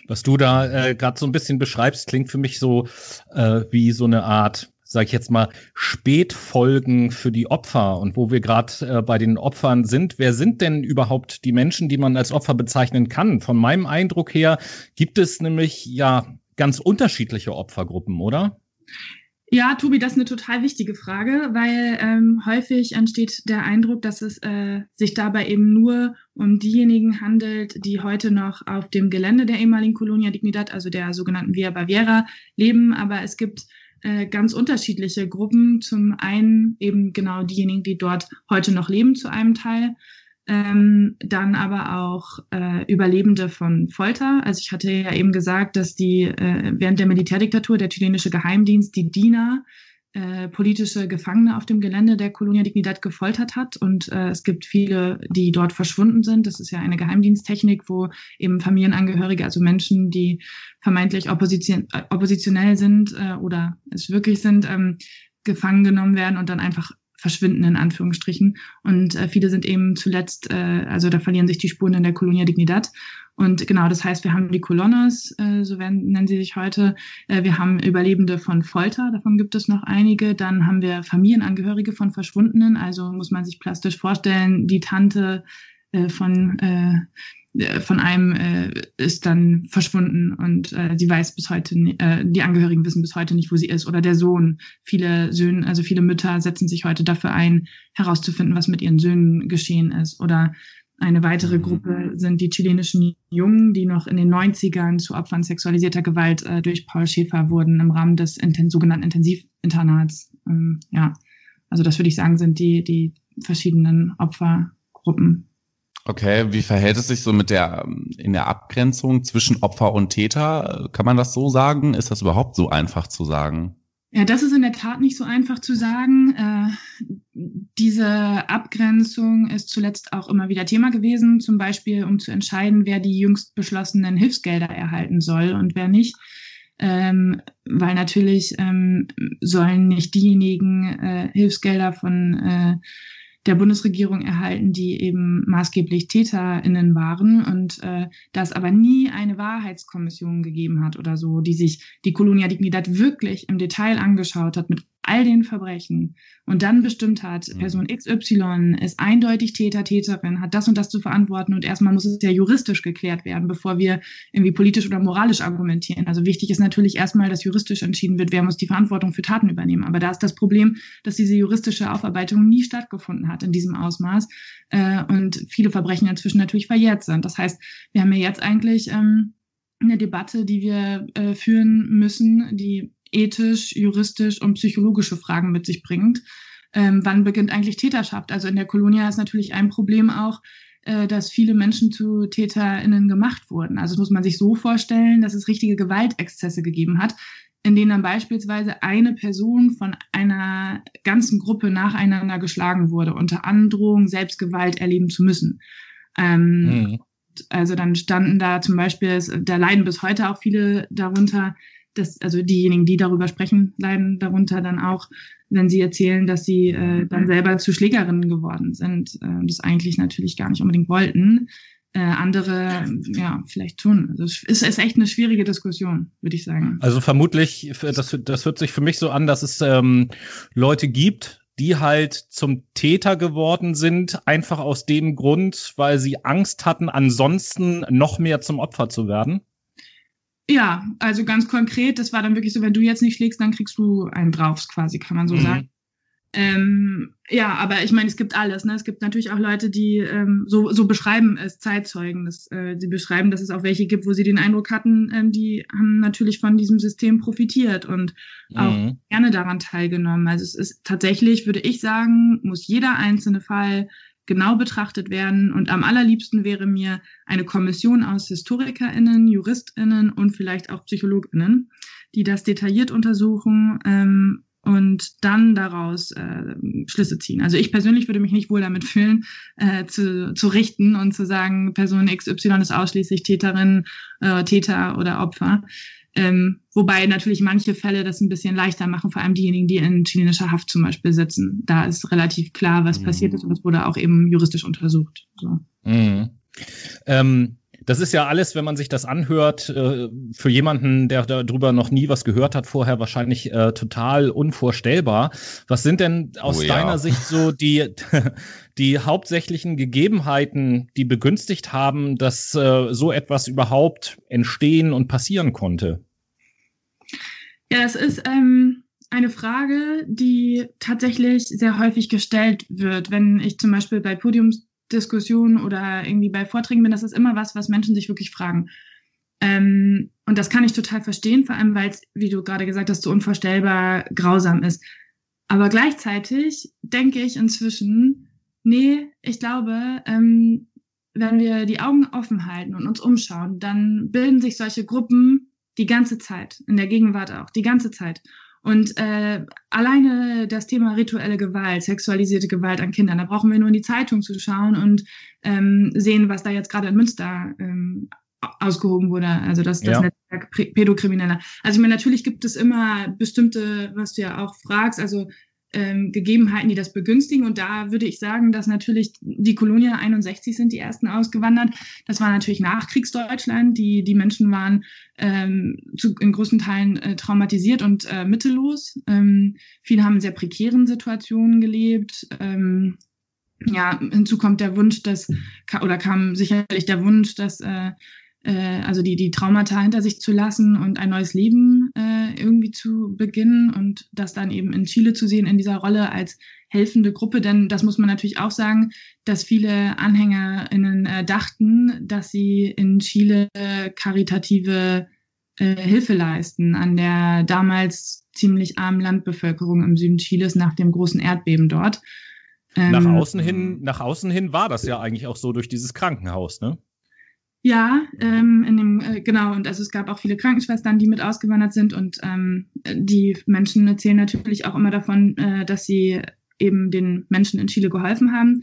Was du da äh, gerade so ein bisschen beschreibst, klingt für mich so äh, wie so eine Art, sag ich jetzt mal, Spätfolgen für die Opfer. Und wo wir gerade äh, bei den Opfern sind, wer sind denn überhaupt die Menschen, die man als Opfer bezeichnen kann? Von meinem Eindruck her gibt es nämlich ja ganz unterschiedliche Opfergruppen, oder? Ja, Tobi, das ist eine total wichtige Frage, weil ähm, häufig entsteht der Eindruck, dass es äh, sich dabei eben nur um diejenigen handelt, die heute noch auf dem Gelände der ehemaligen Colonia Dignidad, also der sogenannten Via Baviera, leben. Aber es gibt äh, ganz unterschiedliche Gruppen. Zum einen eben genau diejenigen, die dort heute noch leben, zu einem Teil. Ähm, dann aber auch äh, Überlebende von Folter. Also ich hatte ja eben gesagt, dass die äh, während der Militärdiktatur der chilenische Geheimdienst die DINA äh, politische Gefangene auf dem Gelände der Colonia Dignidad gefoltert hat. Und äh, es gibt viele, die dort verschwunden sind. Das ist ja eine Geheimdiensttechnik, wo eben Familienangehörige, also Menschen, die vermeintlich opposition äh, oppositionell sind äh, oder es wirklich sind, ähm, gefangen genommen werden und dann einfach verschwinden in Anführungsstrichen. Und äh, viele sind eben zuletzt, äh, also da verlieren sich die Spuren in der Colonia Dignidad. Und genau, das heißt, wir haben die Colonnas, äh, so werden, nennen sie sich heute. Äh, wir haben Überlebende von Folter, davon gibt es noch einige. Dann haben wir Familienangehörige von Verschwundenen. Also muss man sich plastisch vorstellen, die Tante äh, von äh, von einem äh, ist dann verschwunden und äh, sie weiß bis heute, äh, die Angehörigen wissen bis heute nicht, wo sie ist oder der Sohn. Viele Söhne, also viele Mütter setzen sich heute dafür ein, herauszufinden, was mit ihren Söhnen geschehen ist oder Eine weitere Mhm. Gruppe sind die chilenischen Jungen, die noch in den 90ern zu Opfern sexualisierter Gewalt äh, durch Paul Schäfer wurden im Rahmen des inten sogenannten Intensivinternats. Ähm, ja, also das würde ich sagen, sind die, die verschiedenen Opfergruppen. Okay, wie verhält es sich so mit der ähm, in der Abgrenzung zwischen Opfer und Täter? Kann man das so sagen? Ist das überhaupt so einfach zu sagen? Ja, das ist in der Tat nicht so einfach zu sagen. Äh, diese Abgrenzung ist zuletzt auch immer wieder Thema gewesen, zum Beispiel um zu entscheiden, wer die jüngst beschlossenen Hilfsgelder erhalten soll und wer nicht. Ähm, weil natürlich ähm, sollen nicht diejenigen äh, Hilfsgelder von äh, der Bundesregierung erhalten, die eben maßgeblich TäterInnen waren und äh, da aber nie eine Wahrheitskommission gegeben hat oder so, die sich die Colonia Dignidad wirklich im Detail angeschaut hat mit all den Verbrechen und dann bestimmt hat, Mhm. Person XY ist eindeutig Täter, Täterin, hat das und das zu verantworten und erstmal muss es ja juristisch geklärt werden, bevor wir irgendwie politisch oder moralisch argumentieren. Also wichtig ist natürlich erstmal, dass juristisch entschieden wird, wer muss die Verantwortung für Taten übernehmen. Aber da ist das Problem, dass diese juristische Aufarbeitung nie stattgefunden hat in diesem Ausmaß äh, und viele Verbrechen inzwischen natürlich verjährt sind. Das heißt, wir haben ja jetzt eigentlich ähm, eine Debatte, die wir äh, führen müssen, die ethisch, juristisch und psychologische Fragen mit sich bringt. Ähm, wann beginnt eigentlich Täterschaft? Also in der Kolonia ist natürlich ein Problem auch, äh, dass viele Menschen zu TäterInnen gemacht wurden. Also das muss man sich so vorstellen, dass es richtige Gewaltexzesse gegeben hat, in denen dann beispielsweise eine Person von einer ganzen Gruppe nacheinander geschlagen wurde, unter Androhung Selbstgewalt erleben zu müssen. Ähm, Mhm. also dann standen da zum Beispiel, da leiden bis heute auch viele darunter, dass, also diejenigen, die darüber sprechen, leiden darunter dann auch, wenn sie erzählen, dass sie äh, dann selber zu Schlägerinnen geworden sind, äh, das eigentlich natürlich gar nicht unbedingt wollten. Äh, andere, ja, vielleicht schon. Also es ist, ist echt eine schwierige Diskussion, würde ich sagen. Also vermutlich, das, das hört sich für mich so an, dass es ähm, Leute gibt, die halt zum Täter geworden sind, einfach aus dem Grund, weil sie Angst hatten, ansonsten noch mehr zum Opfer zu werden. Ja, also ganz konkret, das war dann wirklich so, wenn du jetzt nicht schlägst, dann kriegst du einen drauf, quasi, kann man so Mhm. sagen. Ähm, ja, aber ich meine, es gibt alles. Ne? Es gibt natürlich auch Leute, die ähm, so, so beschreiben es, Zeitzeugen. Das, äh, sie beschreiben, dass es auch welche gibt, wo sie den Eindruck hatten, ähm, die haben natürlich von diesem System profitiert und auch Mhm. gerne daran teilgenommen. Also es ist tatsächlich, würde ich sagen, muss jeder einzelne Fall genau betrachtet werden. Und am allerliebsten wäre mir eine Kommission aus HistorikerInnen, JuristInnen und vielleicht auch PsychologInnen, die das detailliert untersuchen ähm, und dann daraus äh, Schlüsse ziehen. Also ich persönlich würde mich nicht wohl damit fühlen, äh, zu, zu richten und zu sagen, Person XY ist ausschließlich Täterin, äh, Täter oder Opfer. Ähm, wobei natürlich manche Fälle das ein bisschen leichter machen, vor allem diejenigen, die in chilenischer Haft zum Beispiel sitzen. Da ist relativ klar, was Mhm. passiert ist und das wurde auch eben juristisch untersucht. So. Mhm. Ähm, das ist ja alles, wenn man sich das anhört, äh, für jemanden, der darüber noch nie was gehört hat, vorher wahrscheinlich äh, total unvorstellbar. Was sind denn aus Oh ja. deiner Sicht so die, die hauptsächlichen Gegebenheiten, die begünstigt haben, dass äh, so etwas überhaupt entstehen und passieren konnte? Ja, das ist ähm, eine Frage, die tatsächlich sehr häufig gestellt wird, wenn ich zum Beispiel bei Podiumsdiskussionen oder irgendwie bei Vorträgen bin. Das ist immer was, was Menschen sich wirklich fragen. Ähm, und das kann ich total verstehen, vor allem weil es, wie du gerade gesagt hast, so unvorstellbar grausam ist. Aber gleichzeitig denke ich inzwischen, nee, ich glaube, ähm, wenn wir die Augen offen halten und uns umschauen, dann bilden sich solche Gruppen die ganze Zeit, in der Gegenwart auch, die ganze Zeit. Und äh, alleine das Thema rituelle Gewalt, sexualisierte Gewalt an Kindern, da brauchen wir nur in die Zeitung zu schauen und ähm, sehen, was da jetzt gerade in Münster ähm, ausgehoben wurde, also das, das Ja. Netzwerk Pädokrimineller. Also ich meine, natürlich gibt es immer bestimmte, was du ja auch fragst, also ähm, Gegebenheiten, die das begünstigen. Und da würde ich sagen, dass natürlich die Kolonie 61 sind die ersten ausgewandert. Das war natürlich Nachkriegsdeutschland. Die, die Menschen waren ähm, zu, in großen Teilen äh, traumatisiert und äh, mittellos. Ähm, viele haben in sehr prekären Situationen gelebt. Ähm, ja, hinzu kommt der Wunsch, dass, oder kam sicherlich der Wunsch, dass äh, äh, also die, die Traumata hinter sich zu lassen und ein neues Leben äh, irgendwie zu beginnen und das dann eben in Chile zu sehen in dieser Rolle als helfende Gruppe. Denn das muss man natürlich auch sagen, dass viele AnhängerInnen äh, dachten, dass sie in Chile karitative äh, Hilfe leisten an der damals ziemlich armen Landbevölkerung im Süden Chiles nach dem großen Erdbeben dort. Nach Ähm, außen hin, nach außen hin war das ja eigentlich auch so durch dieses Krankenhaus, ne? Ja, ähm, in dem, äh, genau, und also es gab auch viele Krankenschwestern, die mit ausgewandert sind und ähm, die Menschen erzählen natürlich auch immer davon, äh, dass sie eben den Menschen in Chile geholfen haben.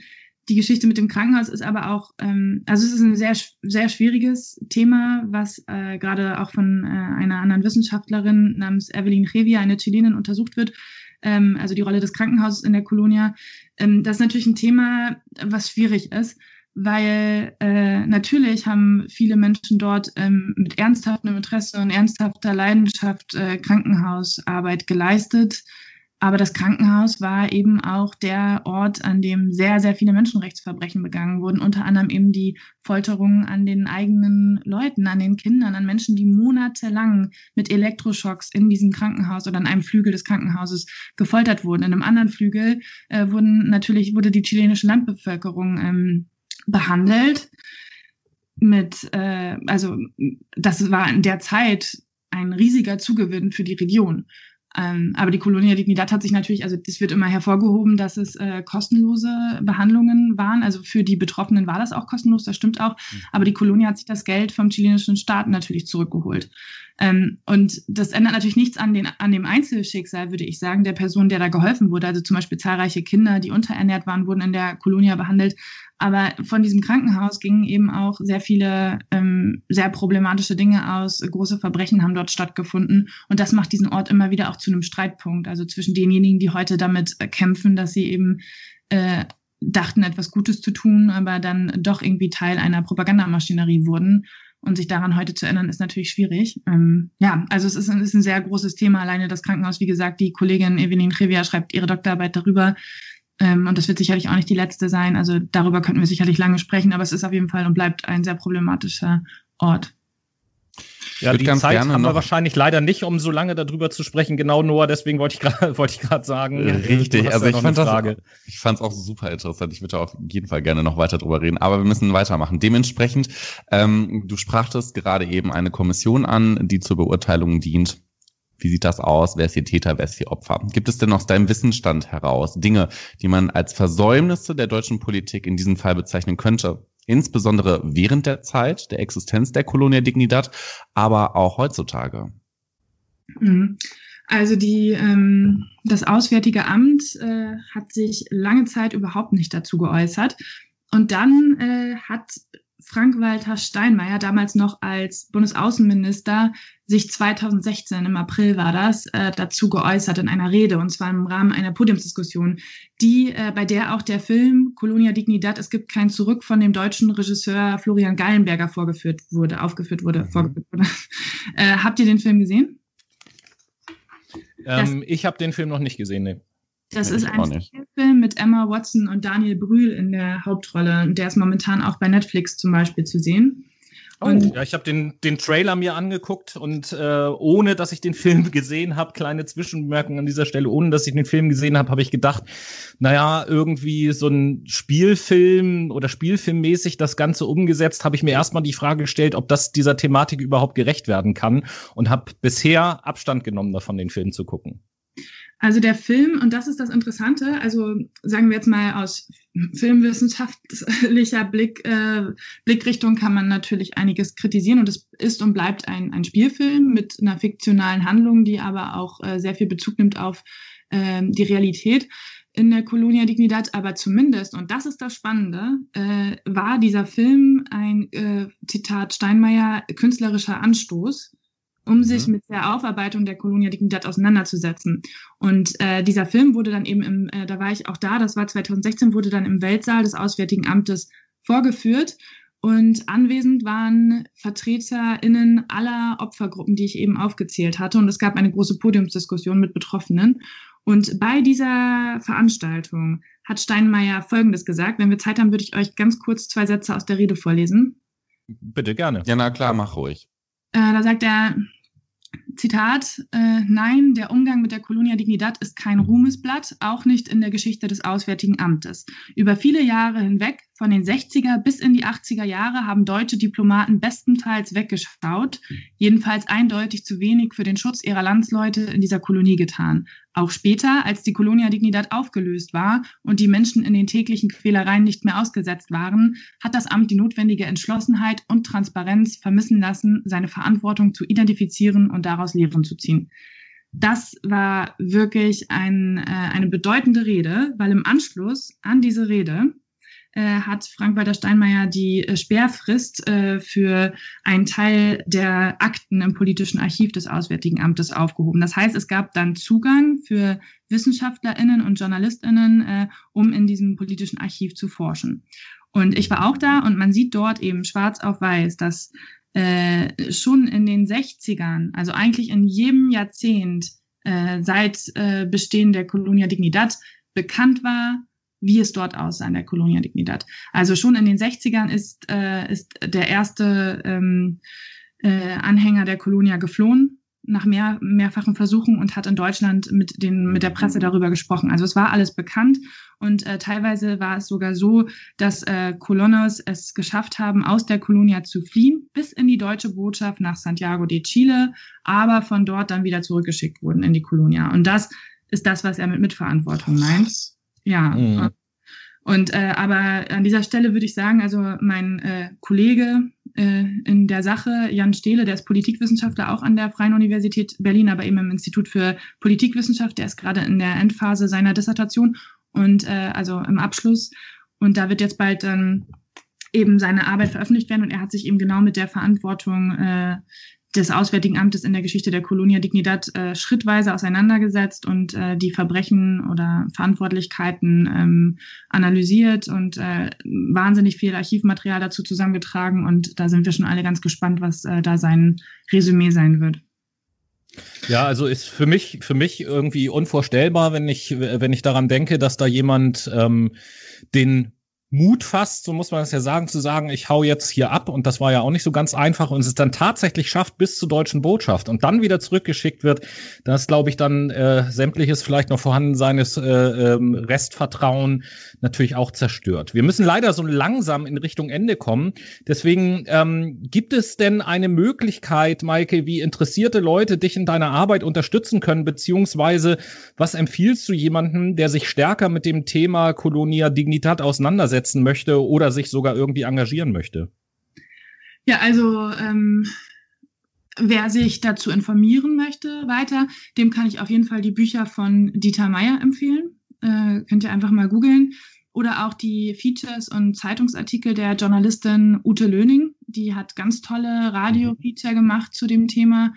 Die Geschichte mit dem Krankenhaus ist aber auch, ähm, also es ist ein sehr, sehr schwieriges Thema, was äh, gerade auch von äh, einer anderen Wissenschaftlerin namens Evelyn Revia, eine Chilenin, untersucht wird. Ähm, also die Rolle des Krankenhauses in der Kolonia. Ähm, das ist natürlich ein Thema, was schwierig ist weil äh, natürlich haben viele Menschen dort ähm, mit ernsthaftem Interesse und ernsthafter Leidenschaft äh, Krankenhausarbeit geleistet. Aber das Krankenhaus war eben auch der Ort, an dem sehr, sehr viele Menschenrechtsverbrechen begangen wurden, unter anderem eben die Folterungen an den eigenen Leuten, an den Kindern, an Menschen, die monatelang mit Elektroschocks in diesem Krankenhaus oder an einem Flügel des Krankenhauses gefoltert wurden. In einem anderen Flügel äh, wurden natürlich wurde die chilenische Landbevölkerung ähm, behandelt mit, äh, also das war in der Zeit ein riesiger Zugewinn für die Region. Ähm, aber die Colonia Dignidad hat sich natürlich, also das wird immer hervorgehoben, dass es äh, kostenlose Behandlungen waren. Also für die Betroffenen war das auch kostenlos, das stimmt auch. Aber die Colonia hat sich das Geld vom chilenischen Staat natürlich zurückgeholt. Ähm, und das ändert natürlich nichts an, den, an dem Einzelschicksal, würde ich sagen, der Person, der da geholfen wurde. Also zum Beispiel zahlreiche Kinder, die unterernährt waren, wurden in der Colonia behandelt. Aber von diesem Krankenhaus gingen eben auch sehr viele ähm, sehr problematische Dinge aus. Große Verbrechen haben dort stattgefunden. Und das macht diesen Ort immer wieder auch zu einem Streitpunkt. Also zwischen denjenigen, die heute damit äh, kämpfen, dass sie eben äh, dachten, etwas Gutes zu tun, aber dann doch irgendwie Teil einer Propagandamaschinerie wurden. Und sich daran heute zu ändern, ist natürlich schwierig. Ähm, ja, also es ist ein, ist ein sehr großes Thema. Alleine das Krankenhaus, wie gesagt, die Kollegin Evelyn Trivia schreibt ihre Doktorarbeit darüber. Ähm, und das wird sicherlich auch nicht die letzte sein. Also darüber könnten wir sicherlich lange sprechen, aber es ist auf jeden Fall und bleibt ein sehr problematischer Ort. Ja, die Zeit haben wir noch- wahrscheinlich leider nicht, um so lange darüber zu sprechen. Genau, Noah, deswegen wollte ich gerade wollte ich gerade sagen. äh, Richtig, also ja ich fand das, Frage. ich fand es auch super interessant. Ich würde auf jeden Fall gerne noch weiter drüber reden, aber wir müssen weitermachen. Dementsprechend, ähm, du sprachtest gerade eben eine Kommission an, die zur Beurteilung dient. Wie sieht das aus? Wer ist hier Täter, wer ist hier Opfer? Gibt es denn aus deinem Wissensstand heraus Dinge, die man als Versäumnisse der deutschen Politik in diesem Fall bezeichnen könnte? Insbesondere während der Zeit der Existenz der Colonia Dignidad, aber auch heutzutage. Mhm. Also die, ähm, das Auswärtige Amt äh, hat sich lange Zeit überhaupt nicht dazu geäußert. Und dann äh, hat Frank-Walter Steinmeier, damals noch als Bundesaußenminister, sich 2016, im April war das, äh, dazu geäußert in einer Rede, und zwar im Rahmen einer Podiumsdiskussion, die, äh, bei der auch der Film Colonia Dignidad, es gibt kein Zurück von dem deutschen Regisseur Florian Gallenberger vorgeführt wurde, aufgeführt wurde, Mhm. vorgeführt wurde. Äh, habt ihr den Film gesehen? Ähm, ich habe den Film noch nicht gesehen. Nee. Das Nee, ist ein. Film mit Emma Watson und Daniel Brühl in der Hauptrolle. Und der ist momentan auch bei Netflix zum Beispiel zu sehen. Und ja, ich habe den, den Trailer mir angeguckt und äh, ohne, dass ich den Film gesehen habe, kleine Zwischenbemerkung an dieser Stelle, ohne dass ich den Film gesehen habe, habe ich gedacht, naja, irgendwie so ein Spielfilm oder Spielfilmmäßig das Ganze umgesetzt, habe ich mir erstmal die Frage gestellt, ob das dieser Thematik überhaupt gerecht werden kann und habe bisher Abstand genommen davon, den Film zu gucken. Also der Film, und das ist das Interessante, also sagen wir jetzt mal aus filmwissenschaftlicher Blick, äh, Blickrichtung kann man natürlich einiges kritisieren und es ist und bleibt ein, ein Spielfilm mit einer fiktionalen Handlung, die aber auch äh, sehr viel Bezug nimmt auf ähm, die Realität in der Colonia Dignidad, aber zumindest, und das ist das Spannende, äh, war dieser Film ein, äh, Zitat Steinmeier, künstlerischer Anstoß, um sich mit der Aufarbeitung der Colonia Dignidad auseinanderzusetzen. Und äh, dieser Film wurde dann eben im, äh, da war ich auch da, das war 2016, wurde dann im Weltsaal des Auswärtigen Amtes vorgeführt. Und anwesend waren VertreterInnen aller Opfergruppen, die ich eben aufgezählt hatte. Und es gab eine große Podiumsdiskussion mit Betroffenen. Und bei dieser Veranstaltung hat Steinmeier Folgendes gesagt. Wenn wir Zeit haben, würde ich euch ganz kurz zwei Sätze aus der Rede vorlesen. Bitte gerne. Ja, na klar, mach ruhig. Äh, da sagt er, Zitat, äh, nein, der Umgang mit der Colonia Dignidad ist kein Ruhmesblatt, auch nicht in der Geschichte des Auswärtigen Amtes. Über viele Jahre hinweg, von den 60er bis in die 80er Jahre, haben deutsche Diplomaten bestenteils weggeschaut, jedenfalls eindeutig zu wenig für den Schutz ihrer Landsleute in dieser Kolonie getan. Auch später, als die Colonia Dignidad aufgelöst war und die Menschen in den täglichen Quälereien nicht mehr ausgesetzt waren, hat das Amt die notwendige Entschlossenheit und Transparenz vermissen lassen, seine Verantwortung zu identifizieren und daraus Lehren zu ziehen. Das war wirklich ein, äh, eine bedeutende Rede, weil im Anschluss an diese Rede hat Frank-Walter Steinmeier die äh, Sperrfrist äh, für einen Teil der Akten im politischen Archiv des Auswärtigen Amtes aufgehoben. Das heißt, es gab dann Zugang für WissenschaftlerInnen und JournalistInnen, äh, um in diesem politischen Archiv zu forschen. Und ich war auch da und man sieht dort eben schwarz auf weiß, dass äh, schon in den 60ern, also eigentlich in jedem Jahrzehnt äh, seit äh, Bestehen der Colonia Dignidad bekannt war, wie es dort aussah in der Colonia Dignidad. Also schon in den 60ern ist, äh, ist der erste ähm, äh, Anhänger der Colonia geflohen nach mehr, mehrfachen Versuchen und hat in Deutschland mit, den, mit der Presse darüber gesprochen. Also es war alles bekannt und äh, teilweise war es sogar so, dass äh, Colonos es geschafft haben, aus der Colonia zu fliehen, bis in die deutsche Botschaft nach Santiago de Chile, aber von dort dann wieder zurückgeschickt wurden in die Colonia. Und das ist das, was er mit Mitverantwortung meint. Ja. Mhm. Und äh, aber an dieser Stelle würde ich sagen, also mein äh, Kollege äh, in der Sache, Jan Stehle, der ist Politikwissenschaftler auch an der Freien Universität Berlin, aber eben im Institut für Politikwissenschaft, der ist gerade in der Endphase seiner Dissertation und äh, also im Abschluss. Und da wird jetzt bald dann eben seine Arbeit veröffentlicht werden und er hat sich eben genau mit der Verantwortung äh, des Auswärtigen Amtes in der Geschichte der Colonia Dignidad äh, schrittweise auseinandergesetzt und äh, die Verbrechen oder Verantwortlichkeiten ähm, analysiert und äh, wahnsinnig viel Archivmaterial dazu zusammengetragen. Und da sind wir schon alle ganz gespannt, was äh, da sein Resümee sein wird. Ja, also ist für mich für mich irgendwie unvorstellbar, wenn ich wenn ich daran denke, dass da jemand ähm, den Mut fasst, so muss man es ja sagen, zu sagen, ich hau jetzt hier ab und das war ja auch nicht so ganz einfach und es dann tatsächlich schafft bis zur deutschen Botschaft und dann wieder zurückgeschickt wird, das glaube ich dann äh, sämtliches vielleicht noch vorhanden seines äh, ähm, Restvertrauen natürlich auch zerstört. Wir müssen leider so langsam in Richtung Ende kommen, deswegen ähm, gibt es denn eine Möglichkeit, Maike, wie interessierte Leute dich in deiner Arbeit unterstützen können, beziehungsweise was empfiehlst du jemandem, der sich stärker mit dem Thema Colonia Dignidad auseinandersetzt? Setzen möchte oder sich sogar irgendwie engagieren möchte? Ja, also ähm, wer sich dazu informieren möchte weiter, dem kann ich auf jeden Fall die Bücher von Dieter Meier empfehlen. Äh, könnt ihr einfach mal googeln. Oder auch die Features und Zeitungsartikel der Journalistin Ute Löning. Die hat ganz tolle Radio-Feature gemacht zu dem Thema.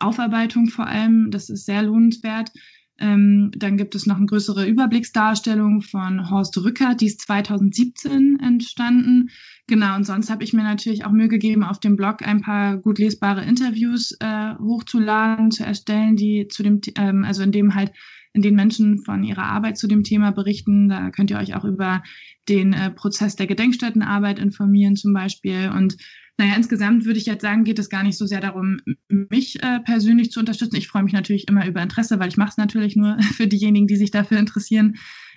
Aufarbeitung vor allem, das ist sehr lohnenswert. Ähm, dann gibt es noch eine größere Überblicksdarstellung von Horst Rücker, die ist 2017 entstanden. Genau, und sonst habe ich mir natürlich auch Mühe gegeben, auf dem Blog ein paar gut lesbare Interviews äh, hochzuladen, zu erstellen, die zu dem, ähm, also in dem halt, in denen Menschen von ihrer Arbeit zu dem Thema berichten. Da könnt ihr euch auch über den äh, Prozess der Gedenkstättenarbeit informieren zum Beispiel und naja, insgesamt würde ich jetzt sagen, geht es gar nicht so sehr darum, mich äh, persönlich zu unterstützen. Ich freue mich natürlich immer über Interesse, weil ich mache es natürlich nur für diejenigen, die sich dafür interessieren.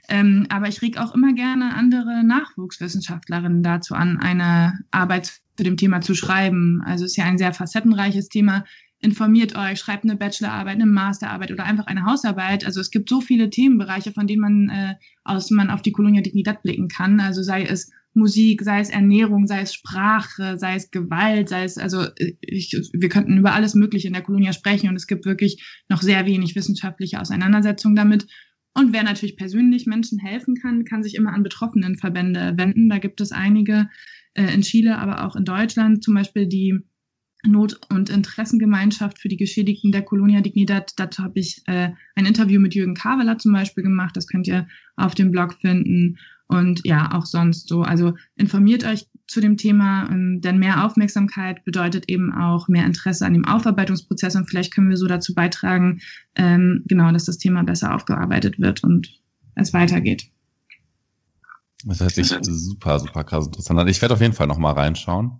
Ähm, aber ich reg auch immer gerne andere Nachwuchswissenschaftlerinnen dazu an, eine Arbeit zu dem Thema zu schreiben. Also es ist ja ein sehr facettenreiches Thema. Informiert euch, schreibt eine Bachelorarbeit, eine Masterarbeit oder einfach eine Hausarbeit. Also es gibt so viele Themenbereiche, von denen man äh, aus man auf die Colonia Dignidad blicken kann. Also sei es Musik, sei es Ernährung, sei es Sprache, sei es Gewalt, sei es, also ich, wir könnten über alles Mögliche in der Kolonie sprechen und es gibt wirklich noch sehr wenig wissenschaftliche Auseinandersetzung damit. Und wer natürlich persönlich Menschen helfen kann, kann sich immer an Betroffenenverbände wenden. Da gibt es einige äh, in Chile, aber auch in Deutschland, zum Beispiel die Not- und Interessengemeinschaft für die Geschädigten der Colonia Dignidad. Dazu habe ich äh, ein Interview mit Jürgen Kaveler zum Beispiel gemacht. Das könnt ihr auf dem Blog finden und ja, auch sonst so. Also informiert euch zu dem Thema, ähm, denn mehr Aufmerksamkeit bedeutet eben auch mehr Interesse an dem Aufarbeitungsprozess und vielleicht können wir so dazu beitragen, ähm, genau, dass das Thema besser aufgearbeitet wird und es weitergeht. Das hört sich super, super krass interessant an. Ich werde auf jeden Fall noch mal reinschauen.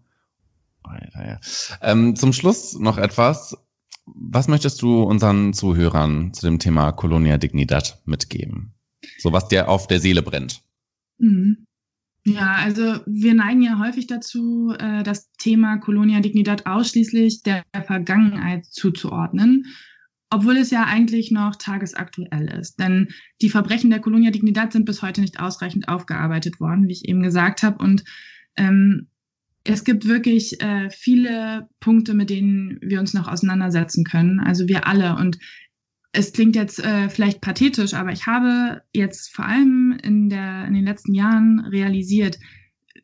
Ähm, zum Schluss noch etwas, was möchtest du unseren Zuhörern zu dem Thema Colonia Dignidad mitgeben? So was dir auf der Seele brennt. Mhm. Ja, also wir neigen ja häufig dazu, äh, das Thema Colonia Dignidad ausschließlich der Vergangenheit zuzuordnen, obwohl es ja eigentlich noch tagesaktuell ist. Denn die Verbrechen der Colonia Dignidad sind bis heute nicht ausreichend aufgearbeitet worden, wie ich eben gesagt habe. Und ähm, es gibt wirklich äh, viele Punkte, mit denen wir uns noch auseinandersetzen können. Also wir alle. Und es klingt jetzt äh, vielleicht pathetisch, aber ich habe jetzt vor allem in, der, in den letzten Jahren realisiert,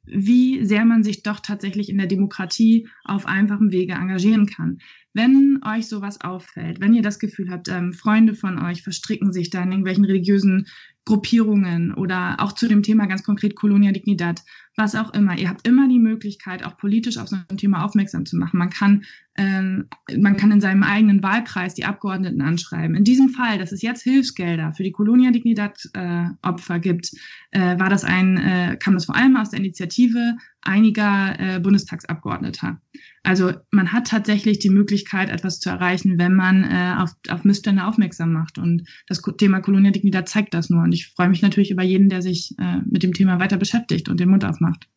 wie sehr man sich doch tatsächlich in der Demokratie auf einfachem Wege engagieren kann. Wenn euch sowas auffällt, wenn ihr das Gefühl habt, ähm, Freunde von euch verstricken sich da in irgendwelchen religiösen Gruppierungen oder auch zu dem Thema ganz konkret Colonia Dignidad, was auch immer. Ihr habt immer die Möglichkeit, auch politisch auf so ein Thema aufmerksam zu machen. Man kann, ähm, man kann in seinem eigenen Wahlkreis die Abgeordneten anschreiben. In diesem Fall, dass es jetzt Hilfsgelder für die Colonia Dignidad äh, Opfer gibt, äh, war das ein, äh, kam das vor allem aus der Initiative einiger äh, Bundestagsabgeordneter. Also man hat tatsächlich die Möglichkeit, etwas zu erreichen, wenn man äh, auf, auf Missstände aufmerksam macht. Und das Thema Colonia Dignidad zeigt das nur. Und ich freue mich natürlich über jeden, der sich äh, mit dem Thema weiter beschäftigt und den Mund aufmacht.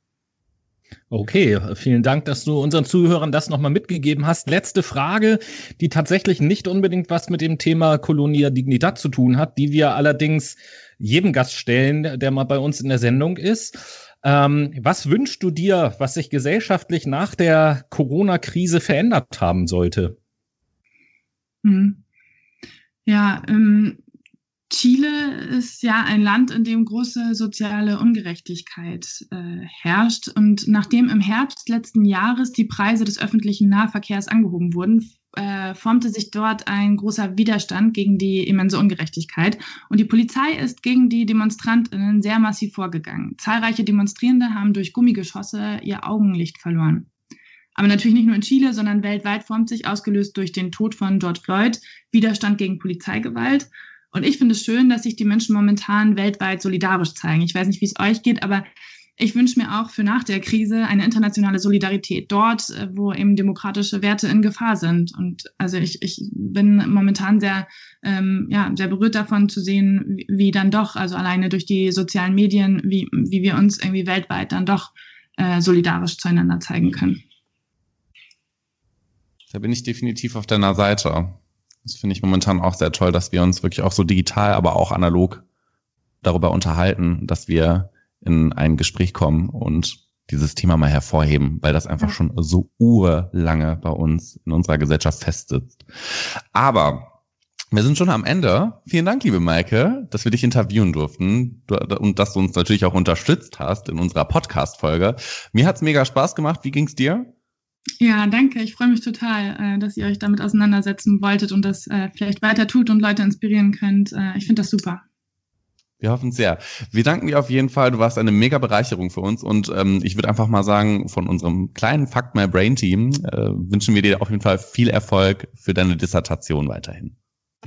Okay, vielen Dank, dass du unseren Zuhörern das nochmal mitgegeben hast. Letzte Frage, die tatsächlich nicht unbedingt was mit dem Thema Colonia Dignidad zu tun hat, die wir allerdings jedem Gast stellen, der mal bei uns in der Sendung ist. Ähm, was wünschst du dir, was sich gesellschaftlich nach der Corona-Krise verändert haben sollte? Hm. Ja, ähm, Chile ist ja ein Land, in dem große soziale Ungerechtigkeit äh, herrscht. Und nachdem im Herbst letzten Jahres die Preise des öffentlichen Nahverkehrs angehoben wurden, äh, formte sich dort ein großer Widerstand gegen die immense Ungerechtigkeit. Und die Polizei ist gegen die Demonstrantinnen sehr massiv vorgegangen. Zahlreiche Demonstrierende haben durch Gummigeschosse ihr Augenlicht verloren. Aber natürlich nicht nur in Chile, sondern weltweit formt sich, ausgelöst durch den Tod von George Floyd, Widerstand gegen Polizeigewalt. Und ich finde es schön, dass sich die Menschen momentan weltweit solidarisch zeigen. Ich weiß nicht, wie es euch geht, aber ich wünsche mir auch für nach der Krise eine internationale Solidarität dort, äh, wo eben demokratische Werte in Gefahr sind. Und also ich, ich bin momentan sehr, ähm, ja, sehr berührt davon zu sehen, wie, wie dann doch, also alleine durch die sozialen Medien, wie, wie wir uns irgendwie weltweit dann doch äh, solidarisch zueinander zeigen können. Da bin ich definitiv auf deiner Seite. Das finde ich momentan auch sehr toll, dass wir uns wirklich auch so digital, aber auch analog darüber unterhalten, dass wir in ein Gespräch kommen und dieses Thema mal hervorheben, weil das einfach schon so urlange bei uns in unserer Gesellschaft festsitzt. Aber wir sind schon am Ende. Vielen Dank, liebe Maike, dass wir dich interviewen durften und dass du uns natürlich auch unterstützt hast in unserer Podcast-Folge. Mir hat's mega Spaß gemacht. Wie ging's dir? Ja, danke. Ich freue mich total, äh, dass ihr euch damit auseinandersetzen wolltet und das äh, vielleicht weiter tut und Leute inspirieren könnt. Äh, ich finde das super. Wir hoffen sehr. Wir danken dir auf jeden Fall. Du warst eine mega Bereicherung für uns und ähm, ich würde einfach mal sagen, von unserem kleinen Fuck My Brain Team äh, wünschen wir dir auf jeden Fall viel Erfolg für deine Dissertation weiterhin.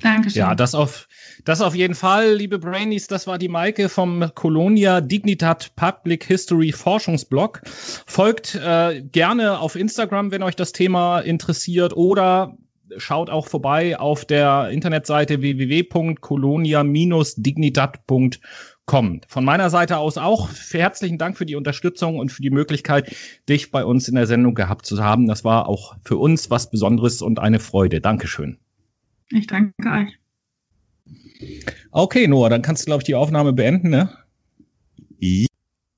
Dankeschön. Ja, das auf, das auf jeden Fall, liebe Brainies, das war die Maike vom Colonia Dignitat Public History Forschungsblog. Folgt äh, gerne auf Instagram, wenn euch das Thema interessiert oder schaut auch vorbei auf der Internetseite www.colonia-dignitat.com. Von meiner Seite aus auch herzlichen Dank für die Unterstützung und für die Möglichkeit, dich bei uns in der Sendung gehabt zu haben. Das war auch für uns was Besonderes und eine Freude. Dankeschön. Ich danke euch. Okay, Noah, dann kannst du, glaube ich, die Aufnahme beenden, ne?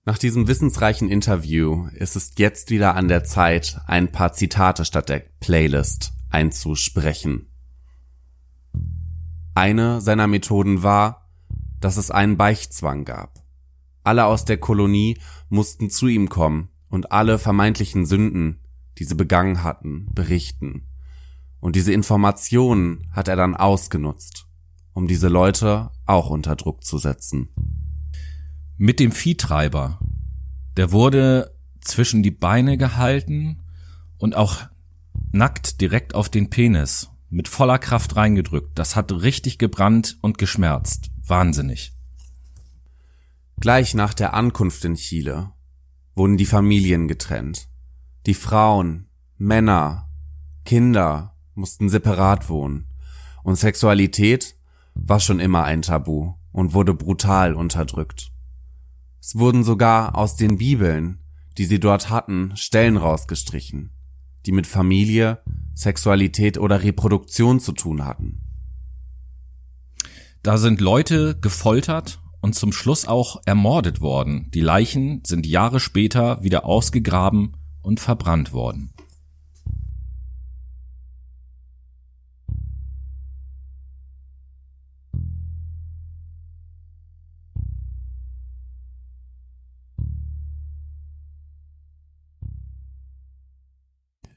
Nach diesem wissensreichen Interview ist es jetzt wieder an der Zeit, ein paar Zitate statt der Playlist einzusprechen. Eine seiner Methoden war, dass es einen Beichtzwang gab. Alle aus der Kolonie mussten zu ihm kommen und alle vermeintlichen Sünden, die sie begangen hatten, berichten. Und diese Informationen hat er dann ausgenutzt, um diese Leute auch unter Druck zu setzen. Mit dem Viehtreiber, der wurde zwischen die Beine gehalten und auch nackt direkt auf den Penis, mit voller Kraft reingedrückt. Das hat richtig gebrannt und geschmerzt. Wahnsinnig. Gleich nach der Ankunft in Chile wurden die Familien getrennt. Die Frauen, Männer, Kinder mussten separat wohnen. Und Sexualität war schon immer ein Tabu und wurde brutal unterdrückt. Es wurden sogar aus den Bibeln, die sie dort hatten, Stellen rausgestrichen, die mit Familie, Sexualität oder Reproduktion zu tun hatten. Da sind Leute gefoltert und zum Schluss auch ermordet worden. Die Leichen sind Jahre später wieder ausgegraben und verbrannt worden.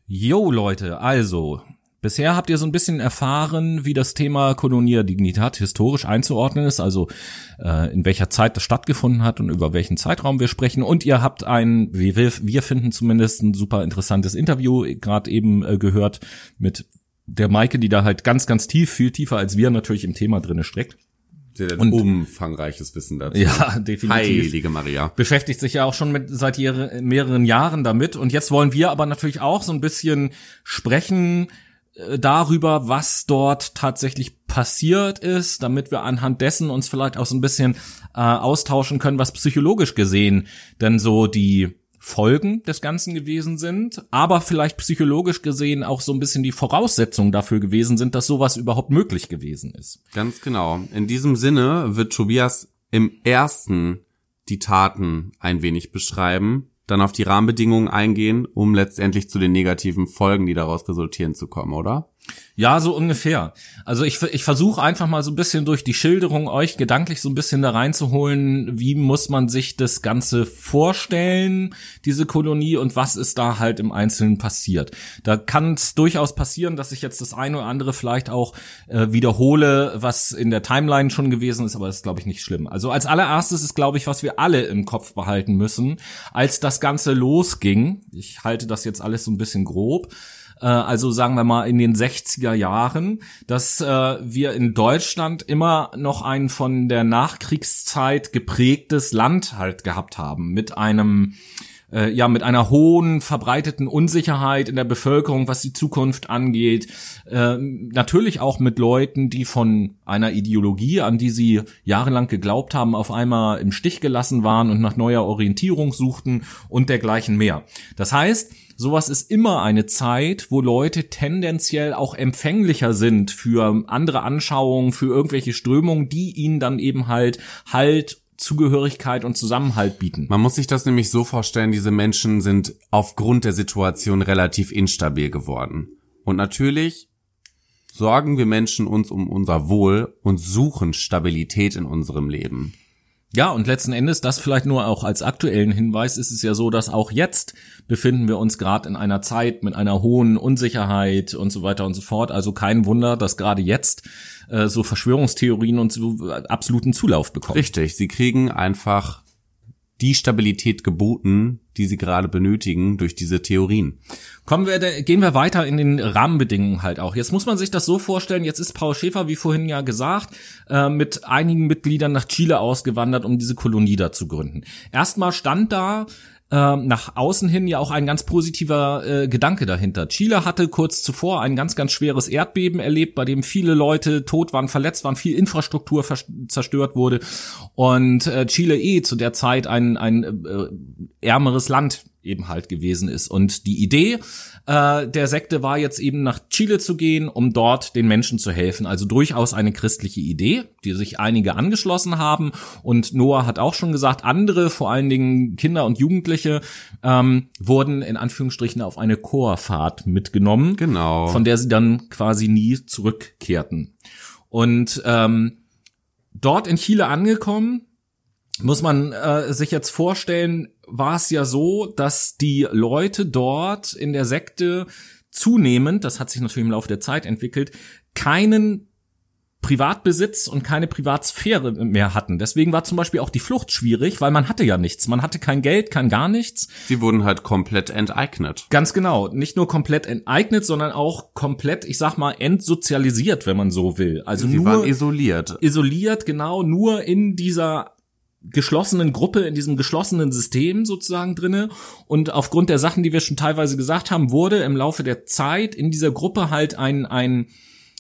Jo Leute, also Bisher habt ihr so ein bisschen erfahren, wie das Thema Colonia Dignitat historisch einzuordnen ist, also äh, in welcher Zeit das stattgefunden hat und über welchen Zeitraum wir sprechen. Und ihr habt ein, wir, wir finden zumindest, ein super interessantes Interview gerade eben äh, gehört mit der Maike, die da halt ganz, ganz tief, viel tiefer als wir natürlich im Thema drinne steckt. Sie hat Und- umfangreiches Wissen dazu. Ja, definitiv. Heilige Maria. beschäftigt sich ja auch schon mit seit jahre, mehreren Jahren damit und jetzt wollen wir aber natürlich auch so ein bisschen sprechen äh, darüber, was dort tatsächlich passiert ist, damit wir anhand dessen uns vielleicht auch so ein bisschen äh, austauschen können, was psychologisch gesehen denn so die Folgen des Ganzen gewesen sind, aber vielleicht psychologisch gesehen auch so ein bisschen die Voraussetzungen dafür gewesen sind, dass sowas überhaupt möglich gewesen ist. Ganz genau. In diesem Sinne wird Tobias im ersten die Taten ein wenig beschreiben, dann auf die Rahmenbedingungen eingehen, um letztendlich zu den negativen Folgen, die daraus resultieren, zu kommen, oder? Ja, so ungefähr. Also ich, ich versuche einfach mal so ein bisschen durch die Schilderung euch gedanklich so ein bisschen da reinzuholen, wie muss man sich das Ganze vorstellen, diese Kolonie und was ist da halt im Einzelnen passiert. Da kann es durchaus passieren, dass ich jetzt das eine oder andere vielleicht auch äh, wiederhole, was in der Timeline schon gewesen ist, aber das ist, glaube ich, nicht schlimm. Also als allererstes ist, glaube ich, was wir alle im Kopf behalten müssen, als das Ganze losging, ich halte das jetzt alles so ein bisschen grob, äh, also sagen wir mal in den 60er Jahren, dass äh, wir in Deutschland immer noch ein von der Nachkriegszeit geprägtes Land halt gehabt haben mit einem äh, ja mit einer hohen verbreiteten Unsicherheit in der Bevölkerung, was die Zukunft angeht, äh, natürlich auch mit Leuten, die von einer Ideologie, an die sie jahrelang geglaubt haben, auf einmal im Stich gelassen waren und nach neuer Orientierung suchten und dergleichen mehr. Das heißt, Sowas ist immer eine Zeit, wo Leute tendenziell auch empfänglicher sind für andere Anschauungen, für irgendwelche Strömungen, die ihnen dann eben halt Halt, Zugehörigkeit und Zusammenhalt bieten. Man muss sich das nämlich so vorstellen, diese Menschen sind aufgrund der Situation relativ instabil geworden. Und natürlich sorgen wir Menschen uns um unser Wohl und suchen Stabilität in unserem Leben. Ja, und letzten Endes, das vielleicht nur auch als aktuellen Hinweis, ist es ja so, dass auch jetzt befinden wir uns gerade in einer Zeit mit einer hohen Unsicherheit und so weiter und so fort. Also kein Wunder, dass gerade jetzt äh, so Verschwörungstheorien und so absoluten Zulauf bekommen. Richtig, sie kriegen einfach die Stabilität geboten, die sie gerade benötigen durch diese Theorien. Kommen wir, gehen wir weiter in den Rahmenbedingungen halt auch. Jetzt muss man sich das so vorstellen, jetzt ist Paul Schäfer, wie vorhin ja gesagt, äh, mit einigen Mitgliedern nach Chile ausgewandert, um diese Kolonie da zu gründen. Erstmal stand da äh, nach außen hin ja auch ein ganz positiver äh, Gedanke dahinter. Chile hatte kurz zuvor ein ganz, ganz schweres Erdbeben erlebt, bei dem viele Leute tot waren, verletzt waren, viel Infrastruktur zerstört wurde und äh, Chile eh zu der Zeit ein, ein äh, ärmeres Land eben halt gewesen ist. Und die Idee äh, der Sekte war jetzt eben nach Chile zu gehen, um dort den Menschen zu helfen. Also durchaus eine christliche Idee, die sich einige angeschlossen haben. Und Noah hat auch schon gesagt, andere, vor allen Dingen Kinder und Jugendliche, ähm, wurden in Anführungsstrichen auf eine Chorfahrt mitgenommen, Genau. von der sie dann quasi nie zurückkehrten. Und ähm, dort in Chile angekommen, muss man äh, sich jetzt vorstellen, war es ja so, dass die Leute dort in der Sekte zunehmend, das hat sich natürlich im Laufe der Zeit entwickelt, keinen Privatbesitz und keine Privatsphäre mehr hatten. Deswegen war zum Beispiel auch die Flucht schwierig, weil man hatte ja nichts. Man hatte kein Geld, kein gar nichts. Sie wurden halt komplett enteignet. Ganz genau. Nicht nur komplett enteignet, sondern auch komplett, ich sag mal, entsozialisiert, wenn man so will. Also Sie nur waren isoliert. isoliert, genau, nur in dieser geschlossenen Gruppe, in diesem geschlossenen System sozusagen drinne. Und aufgrund der Sachen, die wir schon teilweise gesagt haben, wurde im Laufe der Zeit in dieser Gruppe halt ein, ein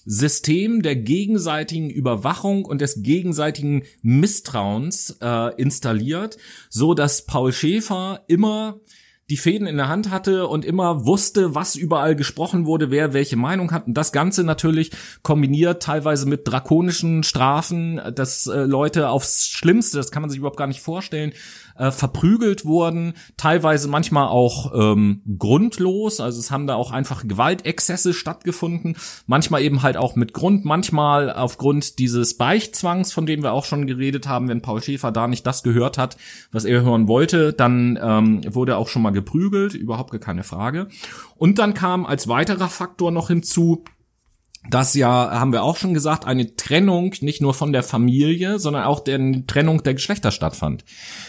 System der gegenseitigen Überwachung und des gegenseitigen Misstrauens äh, installiert, so dass Paul Schäfer immer die Fäden in der Hand hatte und immer wusste, was überall gesprochen wurde, wer welche Meinung hat. Und das Ganze natürlich kombiniert teilweise mit drakonischen Strafen, dass äh, Leute aufs Schlimmste, das kann man sich überhaupt gar nicht vorstellen, äh, verprügelt wurden, teilweise manchmal auch ähm, grundlos, also es haben da auch einfach Gewaltexzesse stattgefunden, manchmal eben halt auch mit Grund, manchmal aufgrund dieses Beichtzwangs, von dem wir auch schon geredet haben, wenn Paul Schäfer da nicht das gehört hat, was er hören wollte, dann ähm, wurde auch schon mal geprügelt, überhaupt gar keine Frage. Und dann kam als weiterer Faktor noch hinzu, das ja, haben wir auch schon gesagt, eine Trennung nicht nur von der Familie, sondern auch der Trennung der Geschlechter stattfand.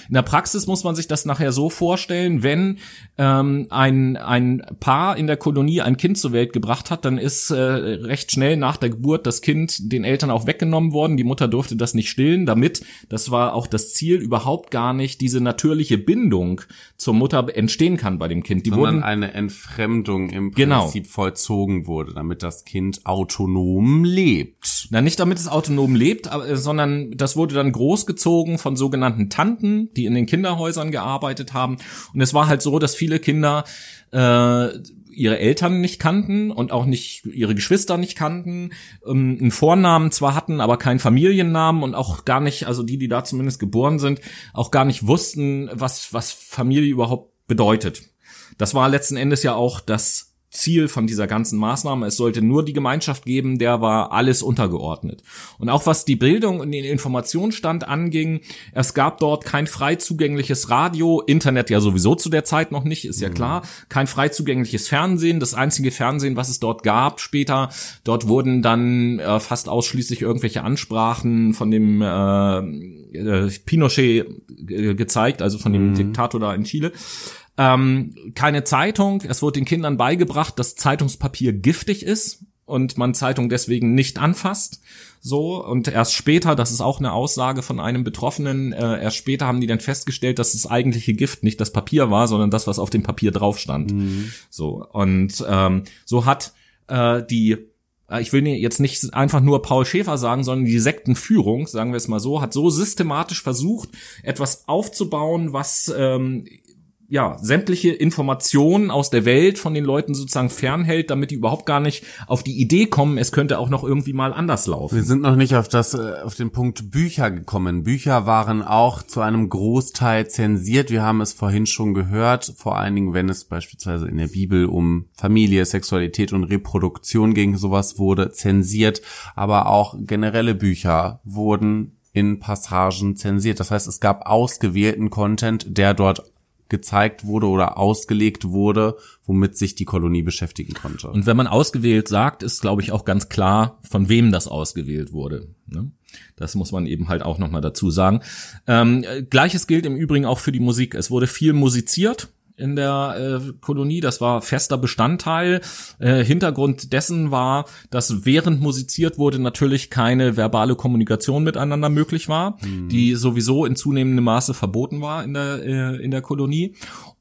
In der Praxis muss man sich das nachher so vorstellen, wenn ähm, ein, ein Paar in der Kolonie ein Kind zur Welt gebracht hat, dann ist äh, recht schnell nach der Geburt das Kind den Eltern auch weggenommen worden. Die Mutter durfte das nicht stillen, damit, das war auch das Ziel, überhaupt gar nicht diese natürliche Bindung zur Mutter entstehen kann bei dem Kind. Die Sondern wurden eine Entfremdung im Genau. Prinzip vollzogen wurde, damit das Kind autonom lebt. Na, nicht damit es autonom lebt, aber, äh, sondern das wurde dann großgezogen von sogenannten Tanten, die in den Kinderhäusern gearbeitet haben. Und es war halt so, dass viele Kinder äh, ihre Eltern nicht kannten und auch nicht ihre Geschwister nicht kannten, ähm, einen Vornamen zwar hatten, aber keinen Familiennamen und auch gar nicht, also die, die da zumindest geboren sind, auch gar nicht wussten, was, was Familie überhaupt bedeutet. Das war letzten Endes ja auch das Ziel von dieser ganzen Maßnahme. Es sollte nur die Gemeinschaft geben, der war alles untergeordnet. Und auch was die Bildung und den Informationsstand anging, es gab dort kein frei zugängliches Radio, Internet ja sowieso zu der Zeit noch nicht, ist ja klar, kein frei zugängliches Fernsehen. Das einzige Fernsehen, was es dort gab später, dort wurden dann äh, fast ausschließlich irgendwelche Ansprachen von dem äh, äh, Pinochet äh, gezeigt, also von dem Diktator da in Chile. Ähm, keine Zeitung. Es wurde den Kindern beigebracht, dass Zeitungspapier giftig ist und man Zeitung deswegen nicht anfasst. So, und erst später, das ist auch eine Aussage von einem Betroffenen, äh, erst später haben die dann festgestellt, dass das eigentliche Gift nicht das Papier war, sondern das, was auf dem Papier drauf stand. So, und ähm, so hat äh, die äh, ich will jetzt nicht einfach nur Paul Schäfer sagen, sondern die Sektenführung, sagen wir es mal so, hat so systematisch versucht, etwas aufzubauen, was ähm, ja, sämtliche Informationen aus der Welt von den Leuten sozusagen fernhält, damit die überhaupt gar nicht auf die Idee kommen, es könnte auch noch irgendwie mal anders Wir laufen. sind noch nicht auf das, äh, auf den Punkt Bücher gekommen. Bücher waren auch zu einem Großteil zensiert. Wir haben es vorhin schon gehört. Vor allen Dingen, wenn es beispielsweise in der Bibel um Familie, Sexualität und Reproduktion ging, sowas wurde zensiert. Aber auch generelle Bücher wurden in Passagen zensiert. Das heißt, es gab ausgewählten Content, der dort gezeigt wurde oder ausgelegt wurde, womit sich die Kolonie beschäftigen konnte. Und wenn man ausgewählt sagt, ist, glaube ich, auch ganz klar, von wem das ausgewählt wurde. Ne? Das muss man eben halt auch nochmal dazu sagen. Ähm, äh, Gleiches gilt im Übrigen auch für die Musik. Es wurde viel musiziert in der äh, Kolonie, das war fester Bestandteil. Äh, Hintergrund dessen war, dass während musiziert wurde natürlich keine verbale Kommunikation miteinander möglich war, die sowieso in zunehmendem Maße verboten war in der äh, in der Kolonie.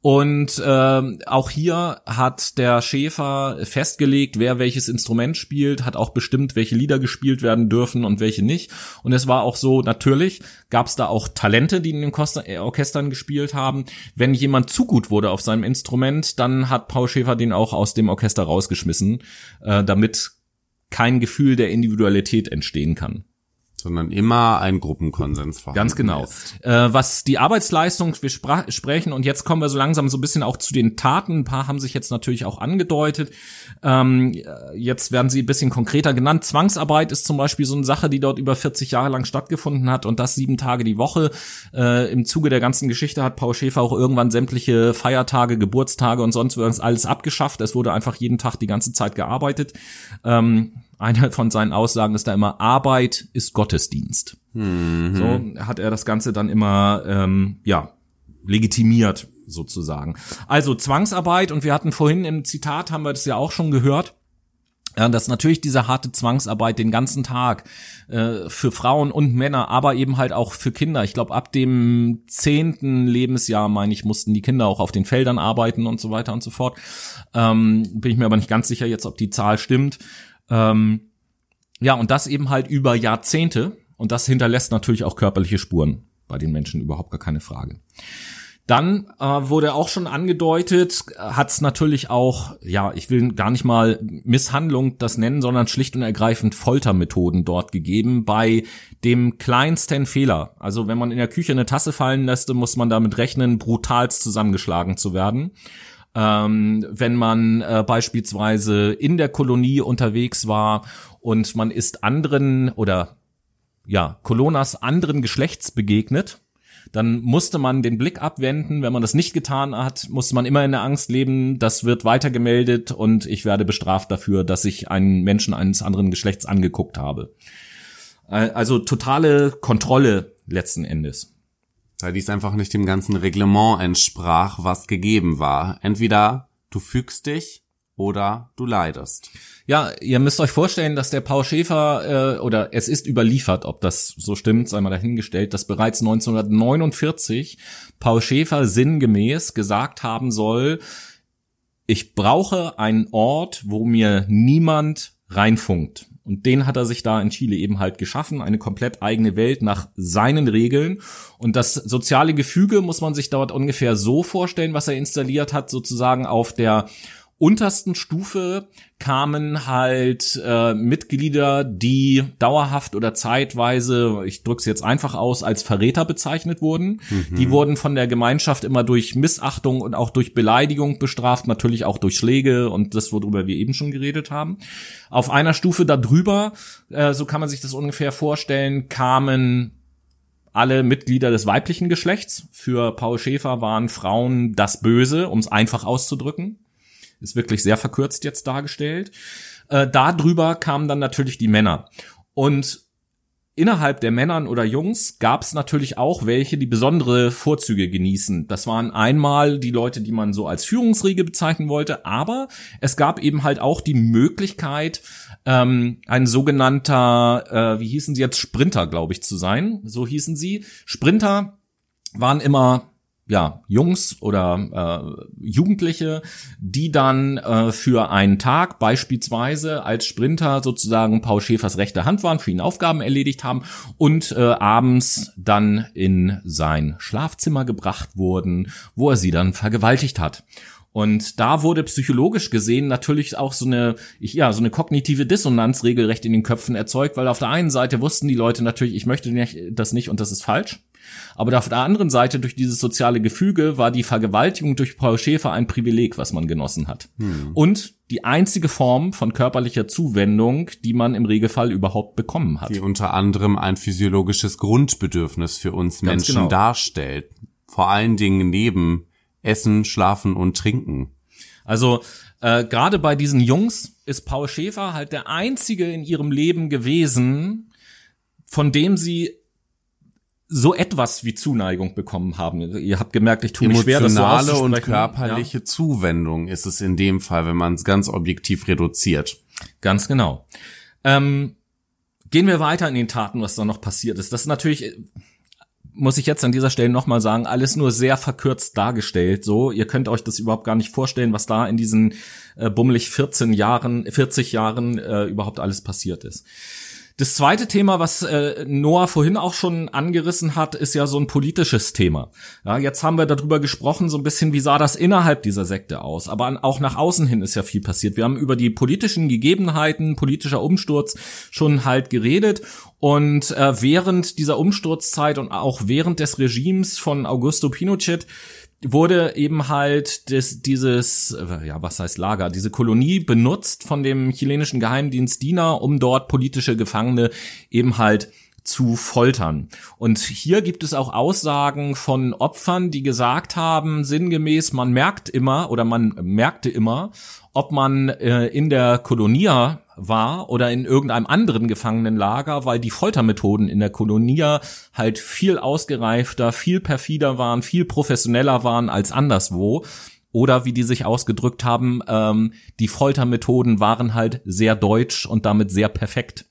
Und ähm, auch hier hat der Schäfer festgelegt, wer welches Instrument spielt, hat auch bestimmt, welche Lieder gespielt werden dürfen und welche nicht. Und es war auch so, natürlich gab es da auch Talente, die in den äh, Orchestern gespielt haben. Wenn jemand zu gut wurde auf seinem Instrument, dann hat Paul Schäfer den auch aus dem Orchester rausgeschmissen, äh, damit kein Gefühl der Individualität entstehen kann. Sondern immer ein Gruppenkonsens vorhanden Ganz genau. Äh, was die Arbeitsleistung, wir sprechen und jetzt kommen wir so langsam so ein bisschen auch zu den Taten. Ein paar haben sich jetzt natürlich auch angedeutet. Ähm, äh, jetzt werden sie ein bisschen konkreter genannt. Zwangsarbeit ist zum Beispiel so eine Sache, die dort über 40 Jahre lang stattgefunden hat und das sieben Tage die Woche. Äh, Im Zuge der ganzen Geschichte hat Paul Schäfer auch irgendwann sämtliche Feiertage, Geburtstage und sonst was alles abgeschafft. Es wurde einfach jeden Tag die ganze Zeit gearbeitet. Ähm, eine von seinen Aussagen ist da immer, Arbeit ist Gottesdienst. So hat er das Ganze dann immer, ähm, ja, legitimiert sozusagen. Also Zwangsarbeit und wir hatten vorhin im Zitat, haben wir das ja auch schon gehört, Ja, dass natürlich diese harte Zwangsarbeit den ganzen Tag äh, für Frauen und Männer, aber eben halt auch für Kinder. Ich glaube, ab dem zehnten Lebensjahr, meine ich, mussten die Kinder auch auf den Feldern arbeiten und so weiter und so fort. Ähm, bin ich mir aber nicht ganz sicher jetzt, ob die Zahl stimmt. Ähm, ja, und das eben halt über Jahrzehnte. Und das hinterlässt natürlich auch körperliche Spuren bei den Menschen, überhaupt gar keine Frage. Dann äh, wurde auch schon angedeutet, hat es natürlich auch, ja, ich will gar nicht mal Misshandlung das nennen, sondern schlicht und ergreifend Foltermethoden dort gegeben bei dem kleinsten Fehler. Also wenn man in der Küche eine Tasse fallen lässt, muss man damit rechnen, brutalst zusammengeschlagen zu werden. Ähm, wenn man äh, beispielsweise in der Kolonie unterwegs war und man ist anderen oder ja, Kolonas anderen Geschlechts begegnet, dann musste man den Blick abwenden. Wenn man das nicht getan hat, musste man immer in der Angst leben, das wird weitergemeldet und ich werde bestraft dafür, dass ich einen Menschen eines anderen Geschlechts angeguckt habe. Äh, Also totale Kontrolle letzten Endes. Weil dies einfach nicht dem ganzen Reglement entsprach, was gegeben war. Entweder du fügst dich oder du leidest. Ja, ihr müsst euch vorstellen, dass der Paul Schäfer, äh, oder es ist überliefert, ob das so stimmt, sei mal dahingestellt, dass bereits 1949 Paul Schäfer sinngemäß gesagt haben soll, ich brauche einen Ort, wo mir niemand reinfunkt. Und den hat er sich da in Chile eben halt geschaffen, eine komplett eigene Welt nach seinen Regeln. Und das soziale Gefüge muss man sich dort ungefähr so vorstellen, was er installiert hat, sozusagen auf der untersten Stufe kamen halt äh, Mitglieder, die dauerhaft oder zeitweise, ich drücke es jetzt einfach aus, als Verräter bezeichnet wurden. Die wurden von der Gemeinschaft immer durch Missachtung und auch durch Beleidigung bestraft, natürlich auch durch Schläge und das, worüber wir eben schon geredet haben. Auf einer Stufe darüber, äh, so kann man sich das ungefähr vorstellen, kamen alle Mitglieder des weiblichen Geschlechts. Für Paul Schäfer waren Frauen das Böse, um es einfach auszudrücken. Ist wirklich sehr verkürzt jetzt dargestellt. Äh, darüber kamen dann natürlich die Männer. Und innerhalb der Männern oder Jungs gab es natürlich auch welche, die besondere Vorzüge genießen. Das waren einmal die Leute, die man so als Führungsriege bezeichnen wollte, aber es gab eben halt auch die Möglichkeit, ähm, ein sogenannter, äh, wie hießen sie jetzt, Sprinter, glaube ich, zu sein. So hießen sie. Sprinter waren immer ja, Jungs oder äh, Jugendliche, die dann äh, für einen Tag beispielsweise als Sprinter sozusagen Paul Schäfers rechte Hand waren, für ihn Aufgaben erledigt haben und äh, abends dann in sein Schlafzimmer gebracht wurden, wo er sie dann vergewaltigt hat. Und da wurde psychologisch gesehen natürlich auch so eine, ja, so eine kognitive Dissonanz regelrecht in den Köpfen erzeugt, weil auf der einen Seite wussten die Leute natürlich, ich möchte das nicht und das ist falsch. Aber auf der anderen Seite, durch dieses soziale Gefüge, war die Vergewaltigung durch Paul Schäfer ein Privileg, was man genossen hat. Und die einzige Form von körperlicher Zuwendung, die man im Regelfall überhaupt bekommen hat. Die unter anderem ein physiologisches Grundbedürfnis für uns Ganz Menschen genau. darstellt. Vor allen Dingen neben Essen, Schlafen und Trinken. Also äh, gerade bei diesen Jungs ist Paul Schäfer halt der einzige in ihrem Leben gewesen, von dem sie so etwas wie Zuneigung bekommen haben. Ihr habt gemerkt, ich tue mich schwer, das so Emotionale und körperliche Zuwendung ist es in dem Fall, wenn man es ganz objektiv reduziert. Ganz genau. Ähm, gehen wir weiter in den Taten, was da noch passiert ist. Das ist natürlich, äh, muss ich jetzt an dieser Stelle nochmal sagen, alles nur sehr verkürzt dargestellt. So, ihr könnt euch das überhaupt gar nicht vorstellen, was da in diesen äh, bummelig 14 Jahren, 40 Jahren äh, überhaupt alles passiert ist. Das zweite Thema, was äh, Noah vorhin auch schon angerissen hat, ist ja so ein politisches Thema. Ja, jetzt haben wir darüber gesprochen, so ein bisschen, wie sah das innerhalb dieser Sekte aus. Aber an, auch nach außen hin ist ja viel passiert. Wir haben über die politischen Gegebenheiten, politischer Umsturz schon halt geredet. Und äh, während dieser Umsturzzeit und auch während des Regimes von Augusto Pinochet wurde eben halt das, dieses, äh, ja, was heißt Lager, diese Kolonie benutzt von dem chilenischen Geheimdienst DINA, um dort politische Gefangene eben halt zu foltern. Und hier gibt es auch Aussagen von Opfern, die gesagt haben, sinngemäß, man merkt immer oder man merkte immer, ob man äh, in der Kolonia war oder in irgendeinem anderen Gefangenenlager, weil die Foltermethoden in der Kolonia halt viel ausgereifter, viel perfider waren, viel professioneller waren als anderswo. Oder wie die sich ausgedrückt haben, ähm, die Foltermethoden waren halt sehr deutsch und damit sehr perfekt.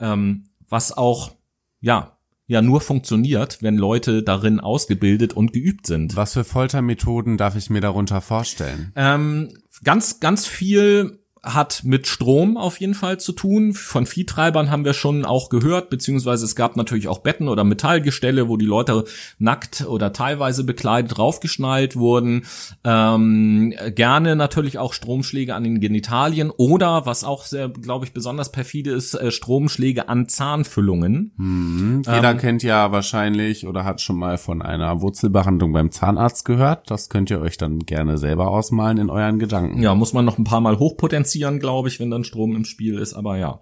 Ähm, was auch, ja, ja nur funktioniert, wenn Leute darin ausgebildet und geübt sind. Was für Foltermethoden darf ich mir darunter vorstellen? Ähm, ganz, ganz viel hat mit Strom auf jeden Fall zu tun. Von Viehtreibern haben wir schon auch gehört, beziehungsweise es gab natürlich auch Betten oder Metallgestelle, wo die Leute nackt oder teilweise bekleidet draufgeschnallt wurden. Ähm, gerne natürlich auch Stromschläge an den Genitalien oder, was auch sehr, glaube ich, besonders perfide ist, äh, Stromschläge an Zahnfüllungen. Hm, Jeder kennt ja wahrscheinlich oder hat schon mal von einer Wurzelbehandlung beim Zahnarzt gehört. Das könnt ihr euch dann gerne selber ausmalen in euren Gedanken. Ja, muss man noch ein paar Mal hochpotenzieren, glaube ich, wenn dann Strom im Spiel ist, aber ja.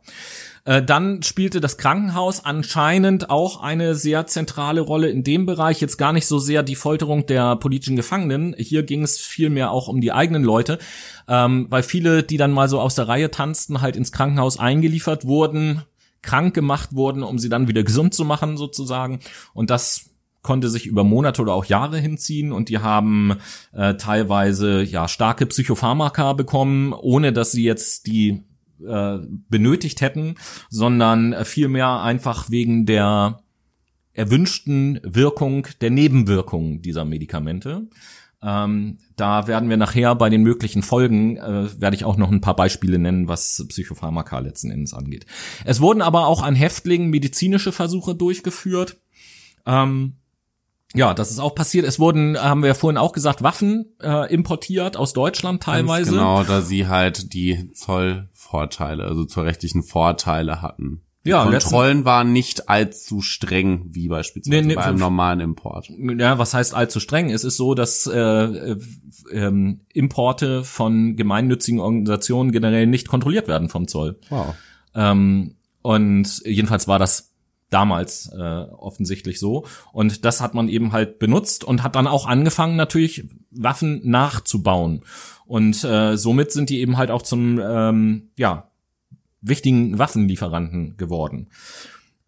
Äh, dann spielte das Krankenhaus anscheinend auch eine sehr zentrale Rolle in dem Bereich. Jetzt gar nicht so sehr die Folterung der politischen Gefangenen. Hier ging es vielmehr auch um die eigenen Leute, ähm, weil viele, die dann mal so aus der Reihe tanzten, halt ins Krankenhaus eingeliefert wurden, krank gemacht wurden, um sie dann wieder gesund zu machen sozusagen. Und das konnte sich über Monate oder auch Jahre hinziehen und die haben äh, teilweise ja starke Psychopharmaka bekommen, ohne dass sie jetzt die äh, benötigt hätten, sondern äh, vielmehr einfach wegen der erwünschten Wirkung der Nebenwirkungen dieser Medikamente. Ähm, da werden wir nachher bei den möglichen Folgen, äh, werde ich auch noch ein paar Beispiele nennen, was Psychopharmaka letzten Endes angeht. Es wurden aber auch an Häftlingen medizinische Versuche durchgeführt. Ähm, ja, das ist auch passiert. Es wurden, haben wir ja vorhin auch gesagt, Waffen äh, importiert aus Deutschland teilweise. Ganz genau, da sie halt die Zollvorteile, also zollrechtlichen Vorteile hatten. Die Ja, Kontrollen waren nicht allzu streng, wie beispielsweise Nee, nee, bei einem normalen Import. Ja, was heißt allzu streng? Es ist so, dass äh, äh, ähm, Importe von gemeinnützigen Organisationen generell nicht kontrolliert werden vom Zoll. Wow. Ähm, und jedenfalls war das damals äh, offensichtlich so. Und das hat man eben halt benutzt und hat dann auch angefangen, natürlich Waffen nachzubauen. Und äh, somit sind die eben halt auch zum ähm, ja, wichtigen Waffenlieferanten geworden.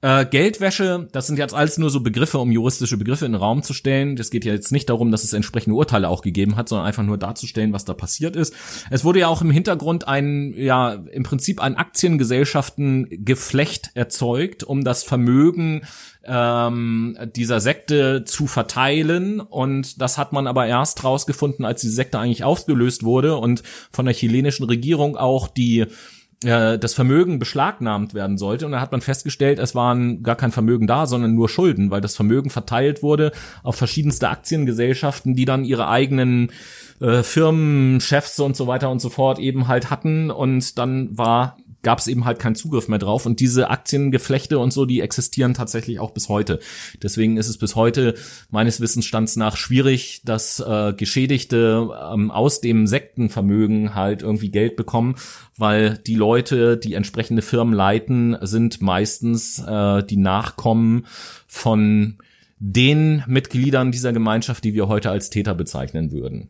Äh, Geldwäsche, das sind jetzt alles nur so Begriffe, um juristische Begriffe in den Raum zu stellen. Das geht ja jetzt nicht darum, dass es entsprechende Urteile auch gegeben hat, sondern einfach nur darzustellen, was da passiert ist. Es wurde ja auch im Hintergrund ein, ja, im Prinzip ein Aktiengesellschaftengeflecht erzeugt, um das Vermögen ähm, dieser Sekte zu verteilen. Und das hat man aber erst rausgefunden, als die Sekte eigentlich aufgelöst wurde und von der chilenischen Regierung auch die äh, das Vermögen beschlagnahmt werden sollte. Und da hat man festgestellt, es waren gar kein Vermögen da, sondern nur Schulden, weil das Vermögen verteilt wurde auf verschiedenste Aktiengesellschaften, die dann ihre eigenen äh, Firmen, Chefs und so weiter und so fort eben halt hatten. Und dann war gab es eben halt keinen Zugriff mehr drauf. Und diese Aktiengeflechte und so, die existieren tatsächlich auch bis heute. Deswegen ist es bis heute meines Wissensstands nach schwierig, dass äh, Geschädigte ähm, aus dem Sektenvermögen halt irgendwie Geld bekommen, weil die Leute, die entsprechende Firmen leiten, sind meistens äh, die Nachkommen von den Mitgliedern dieser Gemeinschaft, die wir heute als Täter bezeichnen würden.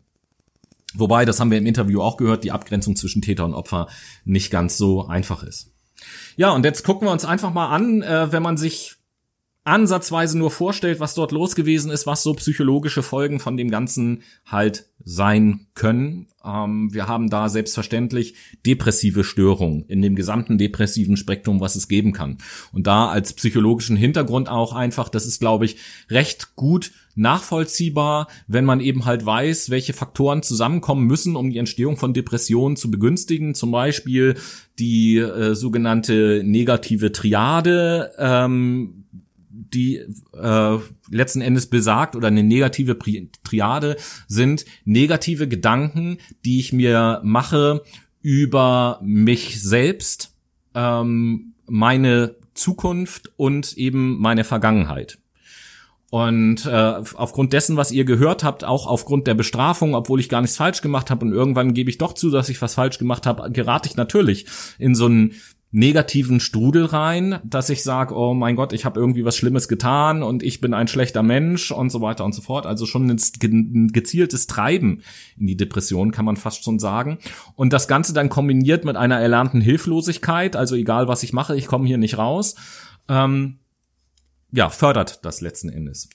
Wobei, das haben wir im Interview auch gehört, die Abgrenzung zwischen Täter und Opfer nicht ganz so einfach ist. Ja, und jetzt gucken wir uns einfach mal an, äh, wenn man sich ansatzweise nur vorstellt, was dort los gewesen ist, was so psychologische Folgen von dem Ganzen halt sein können. Ähm, wir haben da selbstverständlich depressive Störungen in dem gesamten depressiven Spektrum, was es geben kann. Und da als psychologischen Hintergrund auch einfach, das ist, glaube ich, recht gut nachvollziehbar, wenn man eben halt weiß, welche Faktoren zusammenkommen müssen, um die Entstehung von Depressionen zu begünstigen. Zum Beispiel die äh, sogenannte negative Triade, ähm, die äh, letzten Endes besagt oder eine negative Pri Triade sind negative Gedanken, die ich mir mache über mich selbst, ähm, meine Zukunft und eben meine Vergangenheit. Und äh, aufgrund dessen, was ihr gehört habt, auch aufgrund der Bestrafung, obwohl ich gar nichts falsch gemacht habe und irgendwann gebe ich doch zu, dass ich was falsch gemacht habe, gerate ich natürlich in so einen negativen Strudel rein, dass ich sage, oh mein Gott, ich habe irgendwie was Schlimmes getan und ich bin ein schlechter Mensch und so weiter und so fort. Also schon ein ge- ein gezieltes Treiben in die Depression, kann man fast schon sagen. Und das Ganze dann kombiniert mit einer erlernten Hilflosigkeit, also egal was ich mache, ich komme hier nicht raus. Ähm, ja, fördert das letzten Endes.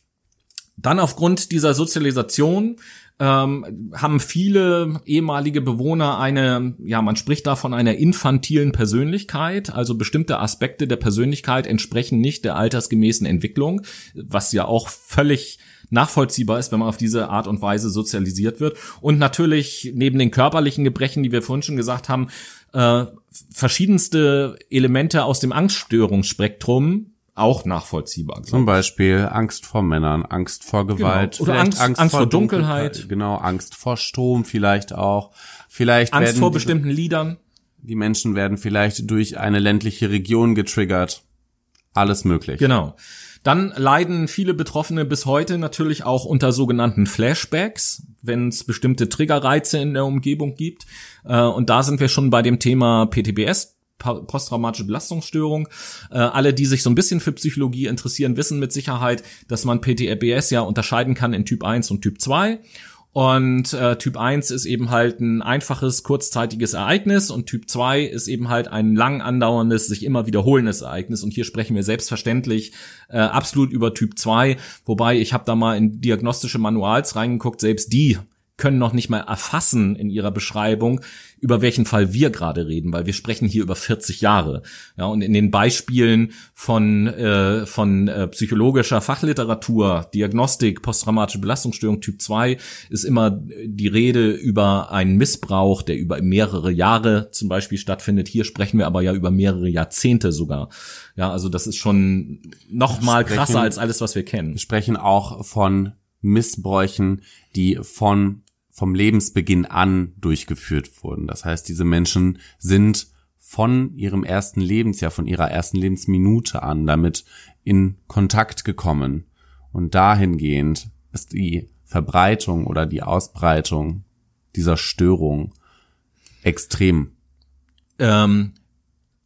Dann aufgrund dieser Sozialisation ähm, haben viele ehemalige Bewohner eine, ja, man spricht da von einer infantilen Persönlichkeit, also bestimmte Aspekte der Persönlichkeit entsprechen nicht der altersgemäßen Entwicklung, was ja auch völlig nachvollziehbar ist, wenn man auf diese Art und Weise sozialisiert wird. Und natürlich neben den körperlichen Gebrechen, die wir vorhin schon gesagt haben, äh, verschiedenste Elemente aus dem Angststörungsspektrum auch nachvollziehbar. Zum Beispiel Angst vor Männern, Angst vor Gewalt, Genau. Oder vielleicht Angst- Angst vor Dunkelheit. Genau, Angst vor Strom vielleicht auch. Vielleicht Angst werden vor bestimmten Liedern. die Menschen werden vielleicht durch eine ländliche Region getriggert. Alles möglich. Genau. Dann leiden viele Betroffene bis heute natürlich auch unter sogenannten Flashbacks, wenn es bestimmte Triggerreize in der Umgebung gibt. Äh, Und da sind wir schon bei dem Thema PTBS, posttraumatische Belastungsstörung. Äh, alle, die sich so ein bisschen für Psychologie interessieren, wissen mit Sicherheit, dass man PTBS ja unterscheiden kann in Typ 1 und Typ 2. Und äh, Typ 1 ist eben halt ein einfaches, kurzzeitiges Ereignis und Typ 2 ist eben halt ein lang andauerndes, sich immer wiederholendes Ereignis. Und hier sprechen wir selbstverständlich äh, absolut über Typ 2, wobei ich habe da mal in diagnostische Manuals reingeguckt, selbst die können noch nicht mal erfassen in ihrer Beschreibung, über welchen Fall wir gerade reden, weil wir sprechen hier über 40 Jahre. Ja, und in den Beispielen von, äh, von äh, psychologischer Fachliteratur, Diagnostik, posttraumatische Belastungsstörung Typ 2 ist immer die Rede über einen Missbrauch, der über mehrere Jahre zum Beispiel stattfindet. Hier sprechen wir aber ja über mehrere Jahrzehnte sogar. Ja, also das ist schon noch mal Sprechen- krasser als alles, was wir kennen. Wir sprechen auch von Missbräuchen, die von vom Lebensbeginn an durchgeführt wurden. Das heißt, diese Menschen sind von ihrem ersten Lebensjahr, von ihrer ersten Lebensminute an damit in Kontakt gekommen. Und dahingehend ist die Verbreitung oder die Ausbreitung dieser Störung extrem. ähm,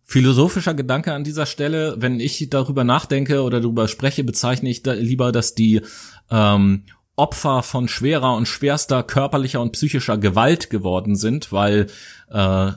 philosophischer Gedanke an dieser Stelle. Wenn ich darüber nachdenke oder darüber spreche, bezeichne ich da lieber, dass die ähm, Opfer von schwerer und schwerster körperlicher und psychischer Gewalt geworden sind, weil äh,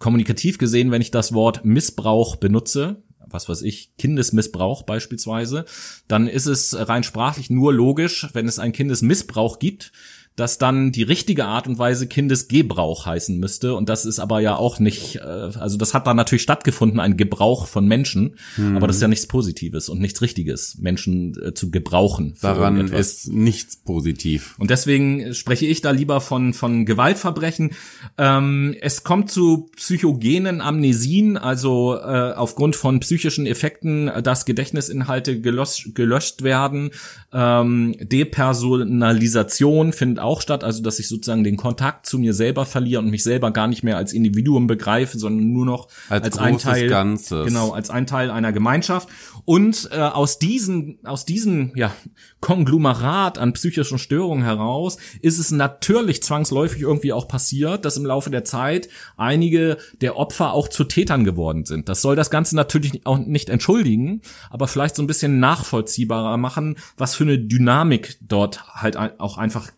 kommunikativ gesehen, wenn ich das Wort Missbrauch benutze, was weiß ich, Kindesmissbrauch beispielsweise, dann ist es rein sprachlich nur logisch, wenn es einen Kindesmissbrauch gibt, dass dann die richtige Art und Weise Kindesgebrauch heißen müsste. Und das ist aber ja auch nicht, äh, also das hat dann natürlich stattgefunden, ein Gebrauch von Menschen, aber das ist ja nichts Positives und nichts Richtiges, Menschen äh, zu gebrauchen. Daran ist nichts positiv. Und deswegen spreche ich da lieber von, von Gewaltverbrechen. Ähm, es kommt zu psychogenen Amnesien, also äh, aufgrund von psychischen Effekten, äh, dass Gedächtnisinhalte gelöscht, gelöscht werden. Ähm, Depersonalisation findet auch statt, also dass ich sozusagen den Kontakt zu mir selber verliere und mich selber gar nicht mehr als Individuum begreife, sondern nur noch Als als, ein Teil, Ganzes. genau, als ein Teil einer Gemeinschaft. Und äh, aus diesen, aus diesem ja, Konglomerat an psychischen Störungen heraus ist es natürlich zwangsläufig irgendwie auch passiert, dass im Laufe der Zeit einige der Opfer auch zu Tätern geworden sind. Das soll das Ganze natürlich auch nicht entschuldigen, aber vielleicht so ein bisschen nachvollziehbarer machen, was für eine Dynamik dort halt auch einfach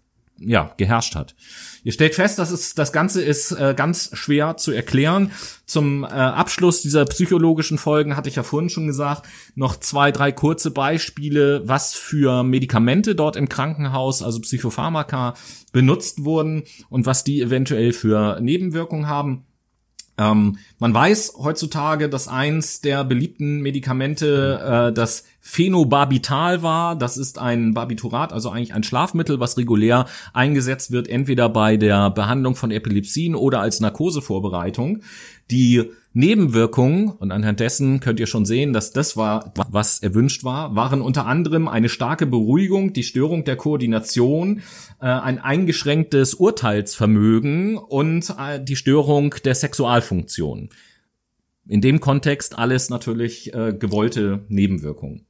ja, geherrscht hat. Ihr stellt fest, dass es das Ganze ist äh, ganz schwer zu erklären. Zum äh, Abschluss dieser psychologischen Folgen hatte ich ja vorhin schon gesagt, noch zwei, drei kurze Beispiele, was für Medikamente dort im Krankenhaus, also Psychopharmaka, benutzt wurden und was die eventuell für Nebenwirkungen haben. Ähm, man weiß heutzutage, dass eins der beliebten Medikamente äh, das Phenobarbital war. Das ist ein Barbiturat, also eigentlich ein Schlafmittel, was regulär eingesetzt wird, entweder bei der Behandlung von Epilepsien oder als Narkosevorbereitung. Die Nebenwirkungen, und anhand dessen könnt ihr schon sehen, dass das war, was erwünscht war, waren unter anderem eine starke Beruhigung, die Störung der Koordination, äh, ein eingeschränktes Urteilsvermögen und äh, die Störung der Sexualfunktion. In dem Kontext alles natürlich äh, gewollte Nebenwirkungen.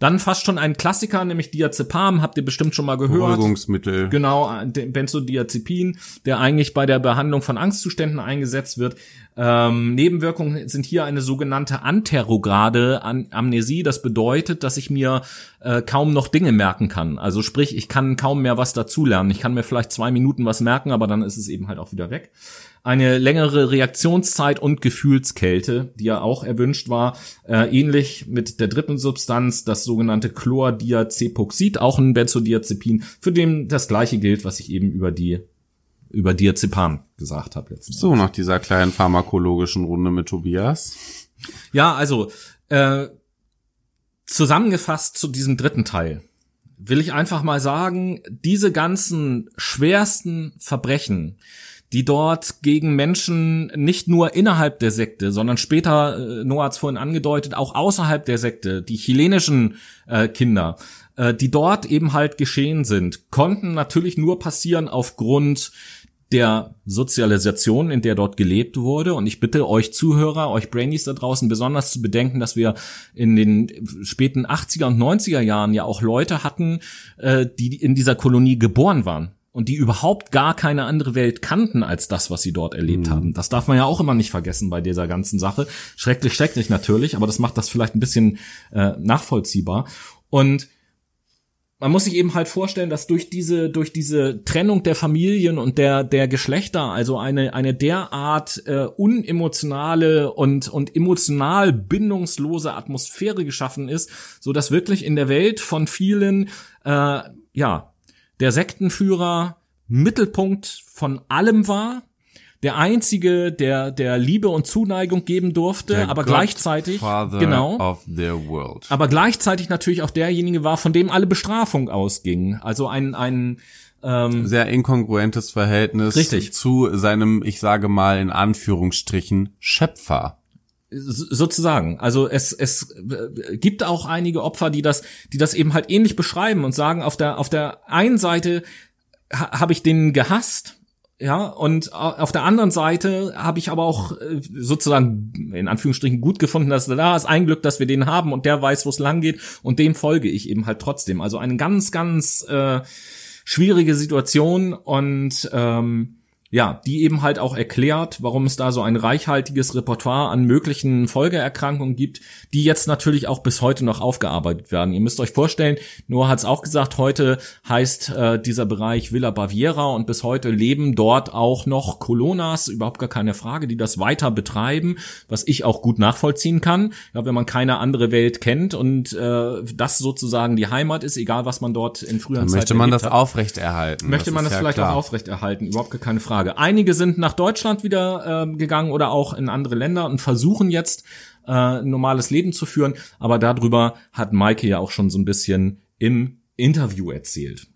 Dann fast schon ein Klassiker, nämlich Diazepam, habt ihr bestimmt schon mal gehört. Beruhigungsmittel. Genau, den Benzodiazepin, der eigentlich bei der Behandlung von Angstzuständen eingesetzt wird. Ähm, Nebenwirkungen sind hier eine sogenannte anterograde An Amnesie. Das bedeutet, dass ich mir äh, kaum noch Dinge merken kann. Also sprich, ich kann kaum mehr was dazulernen. Ich kann mir vielleicht zwei Minuten was merken, aber dann ist es eben halt auch wieder weg. Eine längere Reaktionszeit und Gefühlskälte, die ja auch erwünscht war, äh, ähnlich mit der dritten Substanz, das sogenannte Chlordiazepoxid, auch ein Benzodiazepin, für den das gleiche gilt, was ich eben über die über Diazepam gesagt habe letztens. So, nach dieser kleinen pharmakologischen Runde mit Tobias. Ja, also äh, zusammengefasst zu diesem dritten Teil will ich einfach mal sagen, diese ganzen schwersten Verbrechen, die dort gegen Menschen nicht nur innerhalb der Sekte, sondern später, äh, Noah hat es vorhin angedeutet, auch außerhalb der Sekte, die chilenischen äh, Kinder, äh, die dort eben halt geschehen sind, konnten natürlich nur passieren aufgrund der Sozialisation, in der dort gelebt wurde. Und ich bitte euch Zuhörer, euch Brainies da draußen besonders zu bedenken, dass wir in den späten 80er und 90er Jahren ja auch Leute hatten, äh, die in dieser Kolonie geboren waren und die überhaupt gar keine andere Welt kannten als das, was sie dort erlebt haben. Das darf man ja auch immer nicht vergessen bei dieser ganzen Sache. Schrecklich, schrecklich natürlich, aber das macht das vielleicht ein bisschen äh, nachvollziehbar. Und man muss sich eben halt vorstellen, dass durch diese durch diese Trennung der Familien und der der Geschlechter also eine eine derart äh, unemotionale und und emotional bindungslose Atmosphäre geschaffen ist, so dass wirklich in der Welt von vielen äh, ja der Sektenführer Mittelpunkt von allem war, der einzige, der der Liebe und Zuneigung geben durfte, Der aber gleichzeitig Godfather genau aber gleichzeitig natürlich auch derjenige war, von dem alle Bestrafung ausging. Also ein, ein ähm, Sehr inkongruentes Verhältnis Richtig. zu seinem, ich sage mal in Anführungsstrichen, Schöpfer. so- sozusagen. Also es, es äh, gibt auch einige Opfer, die das, die das eben halt ähnlich beschreiben und sagen, auf der, auf der einen Seite ha, habe ich den gehasst, ja, und au- auf der anderen Seite habe ich aber auch äh, sozusagen in Anführungsstrichen gut gefunden, dass da ist ein Glück, dass wir den haben und der weiß, wo es lang geht und dem folge ich eben halt trotzdem. Also eine ganz, ganz äh, schwierige Situation und ähm, ja, die eben halt auch erklärt, warum es da so ein reichhaltiges Repertoire an möglichen Folgeerkrankungen gibt, die jetzt natürlich auch bis heute noch aufgearbeitet werden. Ihr müsst euch vorstellen, Noah hat es auch gesagt, heute heißt äh, dieser Bereich Villa Baviera und bis heute leben dort auch noch Colonas, überhaupt gar keine Frage, die das weiter betreiben, was ich auch gut nachvollziehen kann. Ja, wenn man keine andere Welt kennt und äh, das sozusagen die Heimat ist, egal was man dort in früheren Zeiten möchte man das hat. aufrechterhalten. Möchte man ist das ja vielleicht klar. auch aufrechterhalten, überhaupt gar keine Frage. Einige sind nach Deutschland wieder ähm, gegangen oder auch in andere Länder und versuchen jetzt äh, ein normales Leben zu führen, aber darüber hat Maike ja auch schon so ein bisschen im Interview erzählt.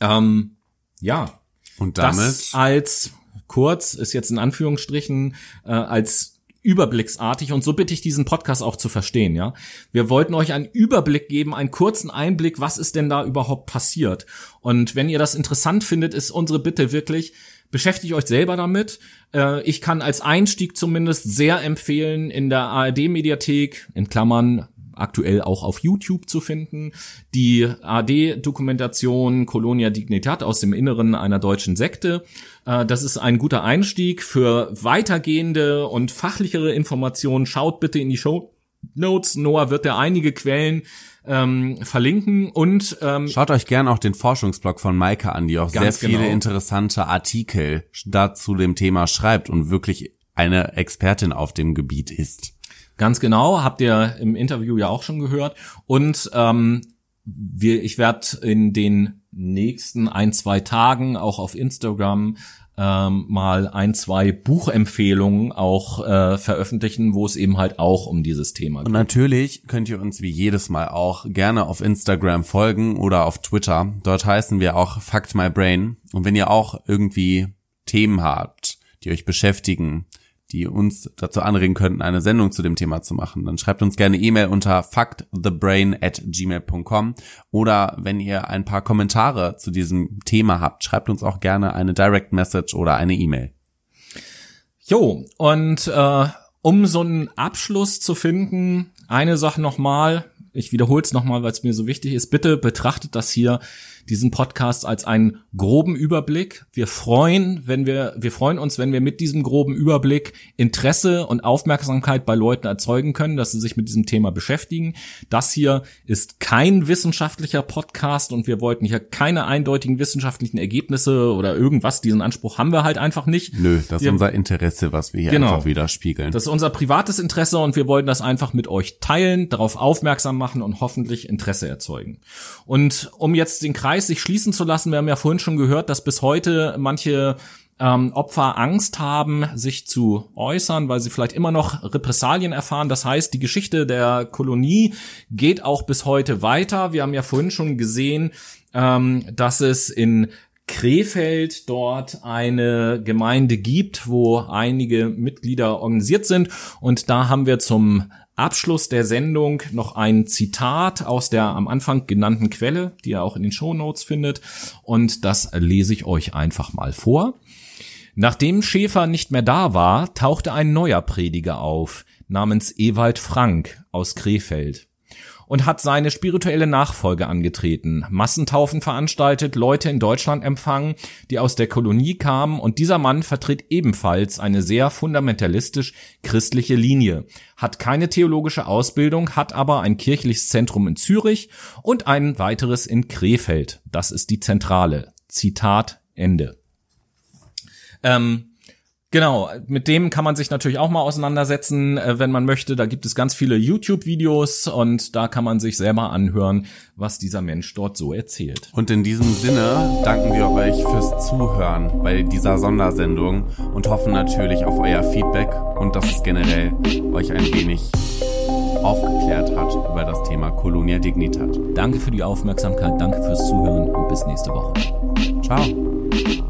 Ähm, ja, Und damit das als kurz ist jetzt in Anführungsstrichen äh, als überblicksartig und so bitte ich diesen Podcast auch zu verstehen, ja. Wir wollten euch einen Überblick geben, einen kurzen Einblick, was ist denn da überhaupt passiert? Und wenn ihr das interessant findet, ist unsere Bitte wirklich Beschäftigt euch selber damit. Äh, ich kann als Einstieg zumindest sehr empfehlen, in der ARD-Mediathek, in Klammern aktuell auch auf YouTube zu finden. Die AD-Dokumentation Colonia Dignitat aus dem Inneren einer deutschen Sekte. Äh, Das ist ein guter Einstieg für weitergehende und fachlichere Informationen. Schaut bitte in die Show Notes. Noah wird da einige Quellen ähm, verlinken und ähm, Schaut euch gern auch den Forschungsblog von Maike an, die auch sehr viele genau. interessante Artikel dazu dem Thema schreibt und wirklich eine Expertin auf dem Gebiet ist. Ganz genau, habt ihr im Interview ja auch schon gehört. Und ähm, wir, ich werde in den nächsten ein, zwei Tagen auch auf Instagram ähm, mal ein, zwei Buchempfehlungen auch äh, veröffentlichen, wo es eben halt auch um dieses Thema Und geht. natürlich könnt ihr uns wie jedes Mal auch gerne auf Instagram folgen oder auf Twitter. Dort heißen wir auch Fact My Brain. Und wenn ihr auch irgendwie Themen habt, die euch beschäftigen, die uns dazu anregen könnten, eine Sendung zu dem Thema zu machen, dann schreibt uns gerne E-Mail unter factthebrain at gmail.com oder wenn ihr ein paar Kommentare zu diesem Thema habt, schreibt uns auch gerne eine Direct Message oder eine E-Mail. Jo, und äh, um so einen Abschluss zu finden, eine Sache nochmal, ich wiederhole es nochmal, weil es mir so wichtig ist, bitte betrachtet das hier diesen Podcast als einen groben Überblick. Wir freuen, wenn wir, wir freuen uns, wenn wir mit diesem groben Überblick Interesse und Aufmerksamkeit bei Leuten erzeugen können, dass sie sich mit diesem Thema beschäftigen. Das hier ist kein wissenschaftlicher Podcast und wir wollten hier keine eindeutigen wissenschaftlichen Ergebnisse oder irgendwas. Diesen Anspruch haben wir halt einfach nicht. Nö, das ist Wir- unser Interesse, was wir hier Genau. einfach widerspiegeln. Das ist unser privates Interesse und wir wollen das einfach mit euch teilen, darauf aufmerksam machen und hoffentlich Interesse erzeugen. Und um jetzt den Kreis sich schließen zu lassen, wir haben ja vorhin schon gehört, dass bis heute manche ähm, Opfer Angst haben, sich zu äußern, weil sie vielleicht immer noch Repressalien erfahren. Das heißt, die Geschichte der Kolonie geht auch bis heute weiter. Wir haben ja vorhin schon gesehen, ähm, dass es in Krefeld dort eine Gemeinde gibt, wo einige Mitglieder organisiert sind. Und da haben wir zum Abschluss der Sendung noch ein Zitat aus der am Anfang genannten Quelle, die ihr auch in den Shownotes findet. Und das lese ich euch einfach mal vor. Nachdem Schäfer nicht mehr da war, tauchte ein neuer Prediger auf, namens Ewald Frank aus Krefeld und hat seine spirituelle Nachfolge angetreten, Massentaufen veranstaltet, Leute in Deutschland empfangen, die aus der Kolonie kamen und dieser Mann vertritt ebenfalls eine sehr fundamentalistisch christliche Linie, hat keine theologische Ausbildung, hat aber ein kirchliches Zentrum in Zürich und ein weiteres in Krefeld. Das ist die Zentrale. Zitat Ende. Ähm, Genau, mit dem kann man sich natürlich auch mal auseinandersetzen, äh, wenn man möchte. Da gibt es ganz viele YouTube-Videos und da kann man sich selber anhören, was dieser Mensch dort so erzählt. Und in diesem Sinne danken wir euch fürs Zuhören bei dieser Sondersendung und hoffen natürlich auf euer Feedback und dass es generell euch ein wenig aufgeklärt hat über das Thema Colonia Dignitat. Danke für die Aufmerksamkeit, danke fürs Zuhören und bis nächste Woche. Ciao.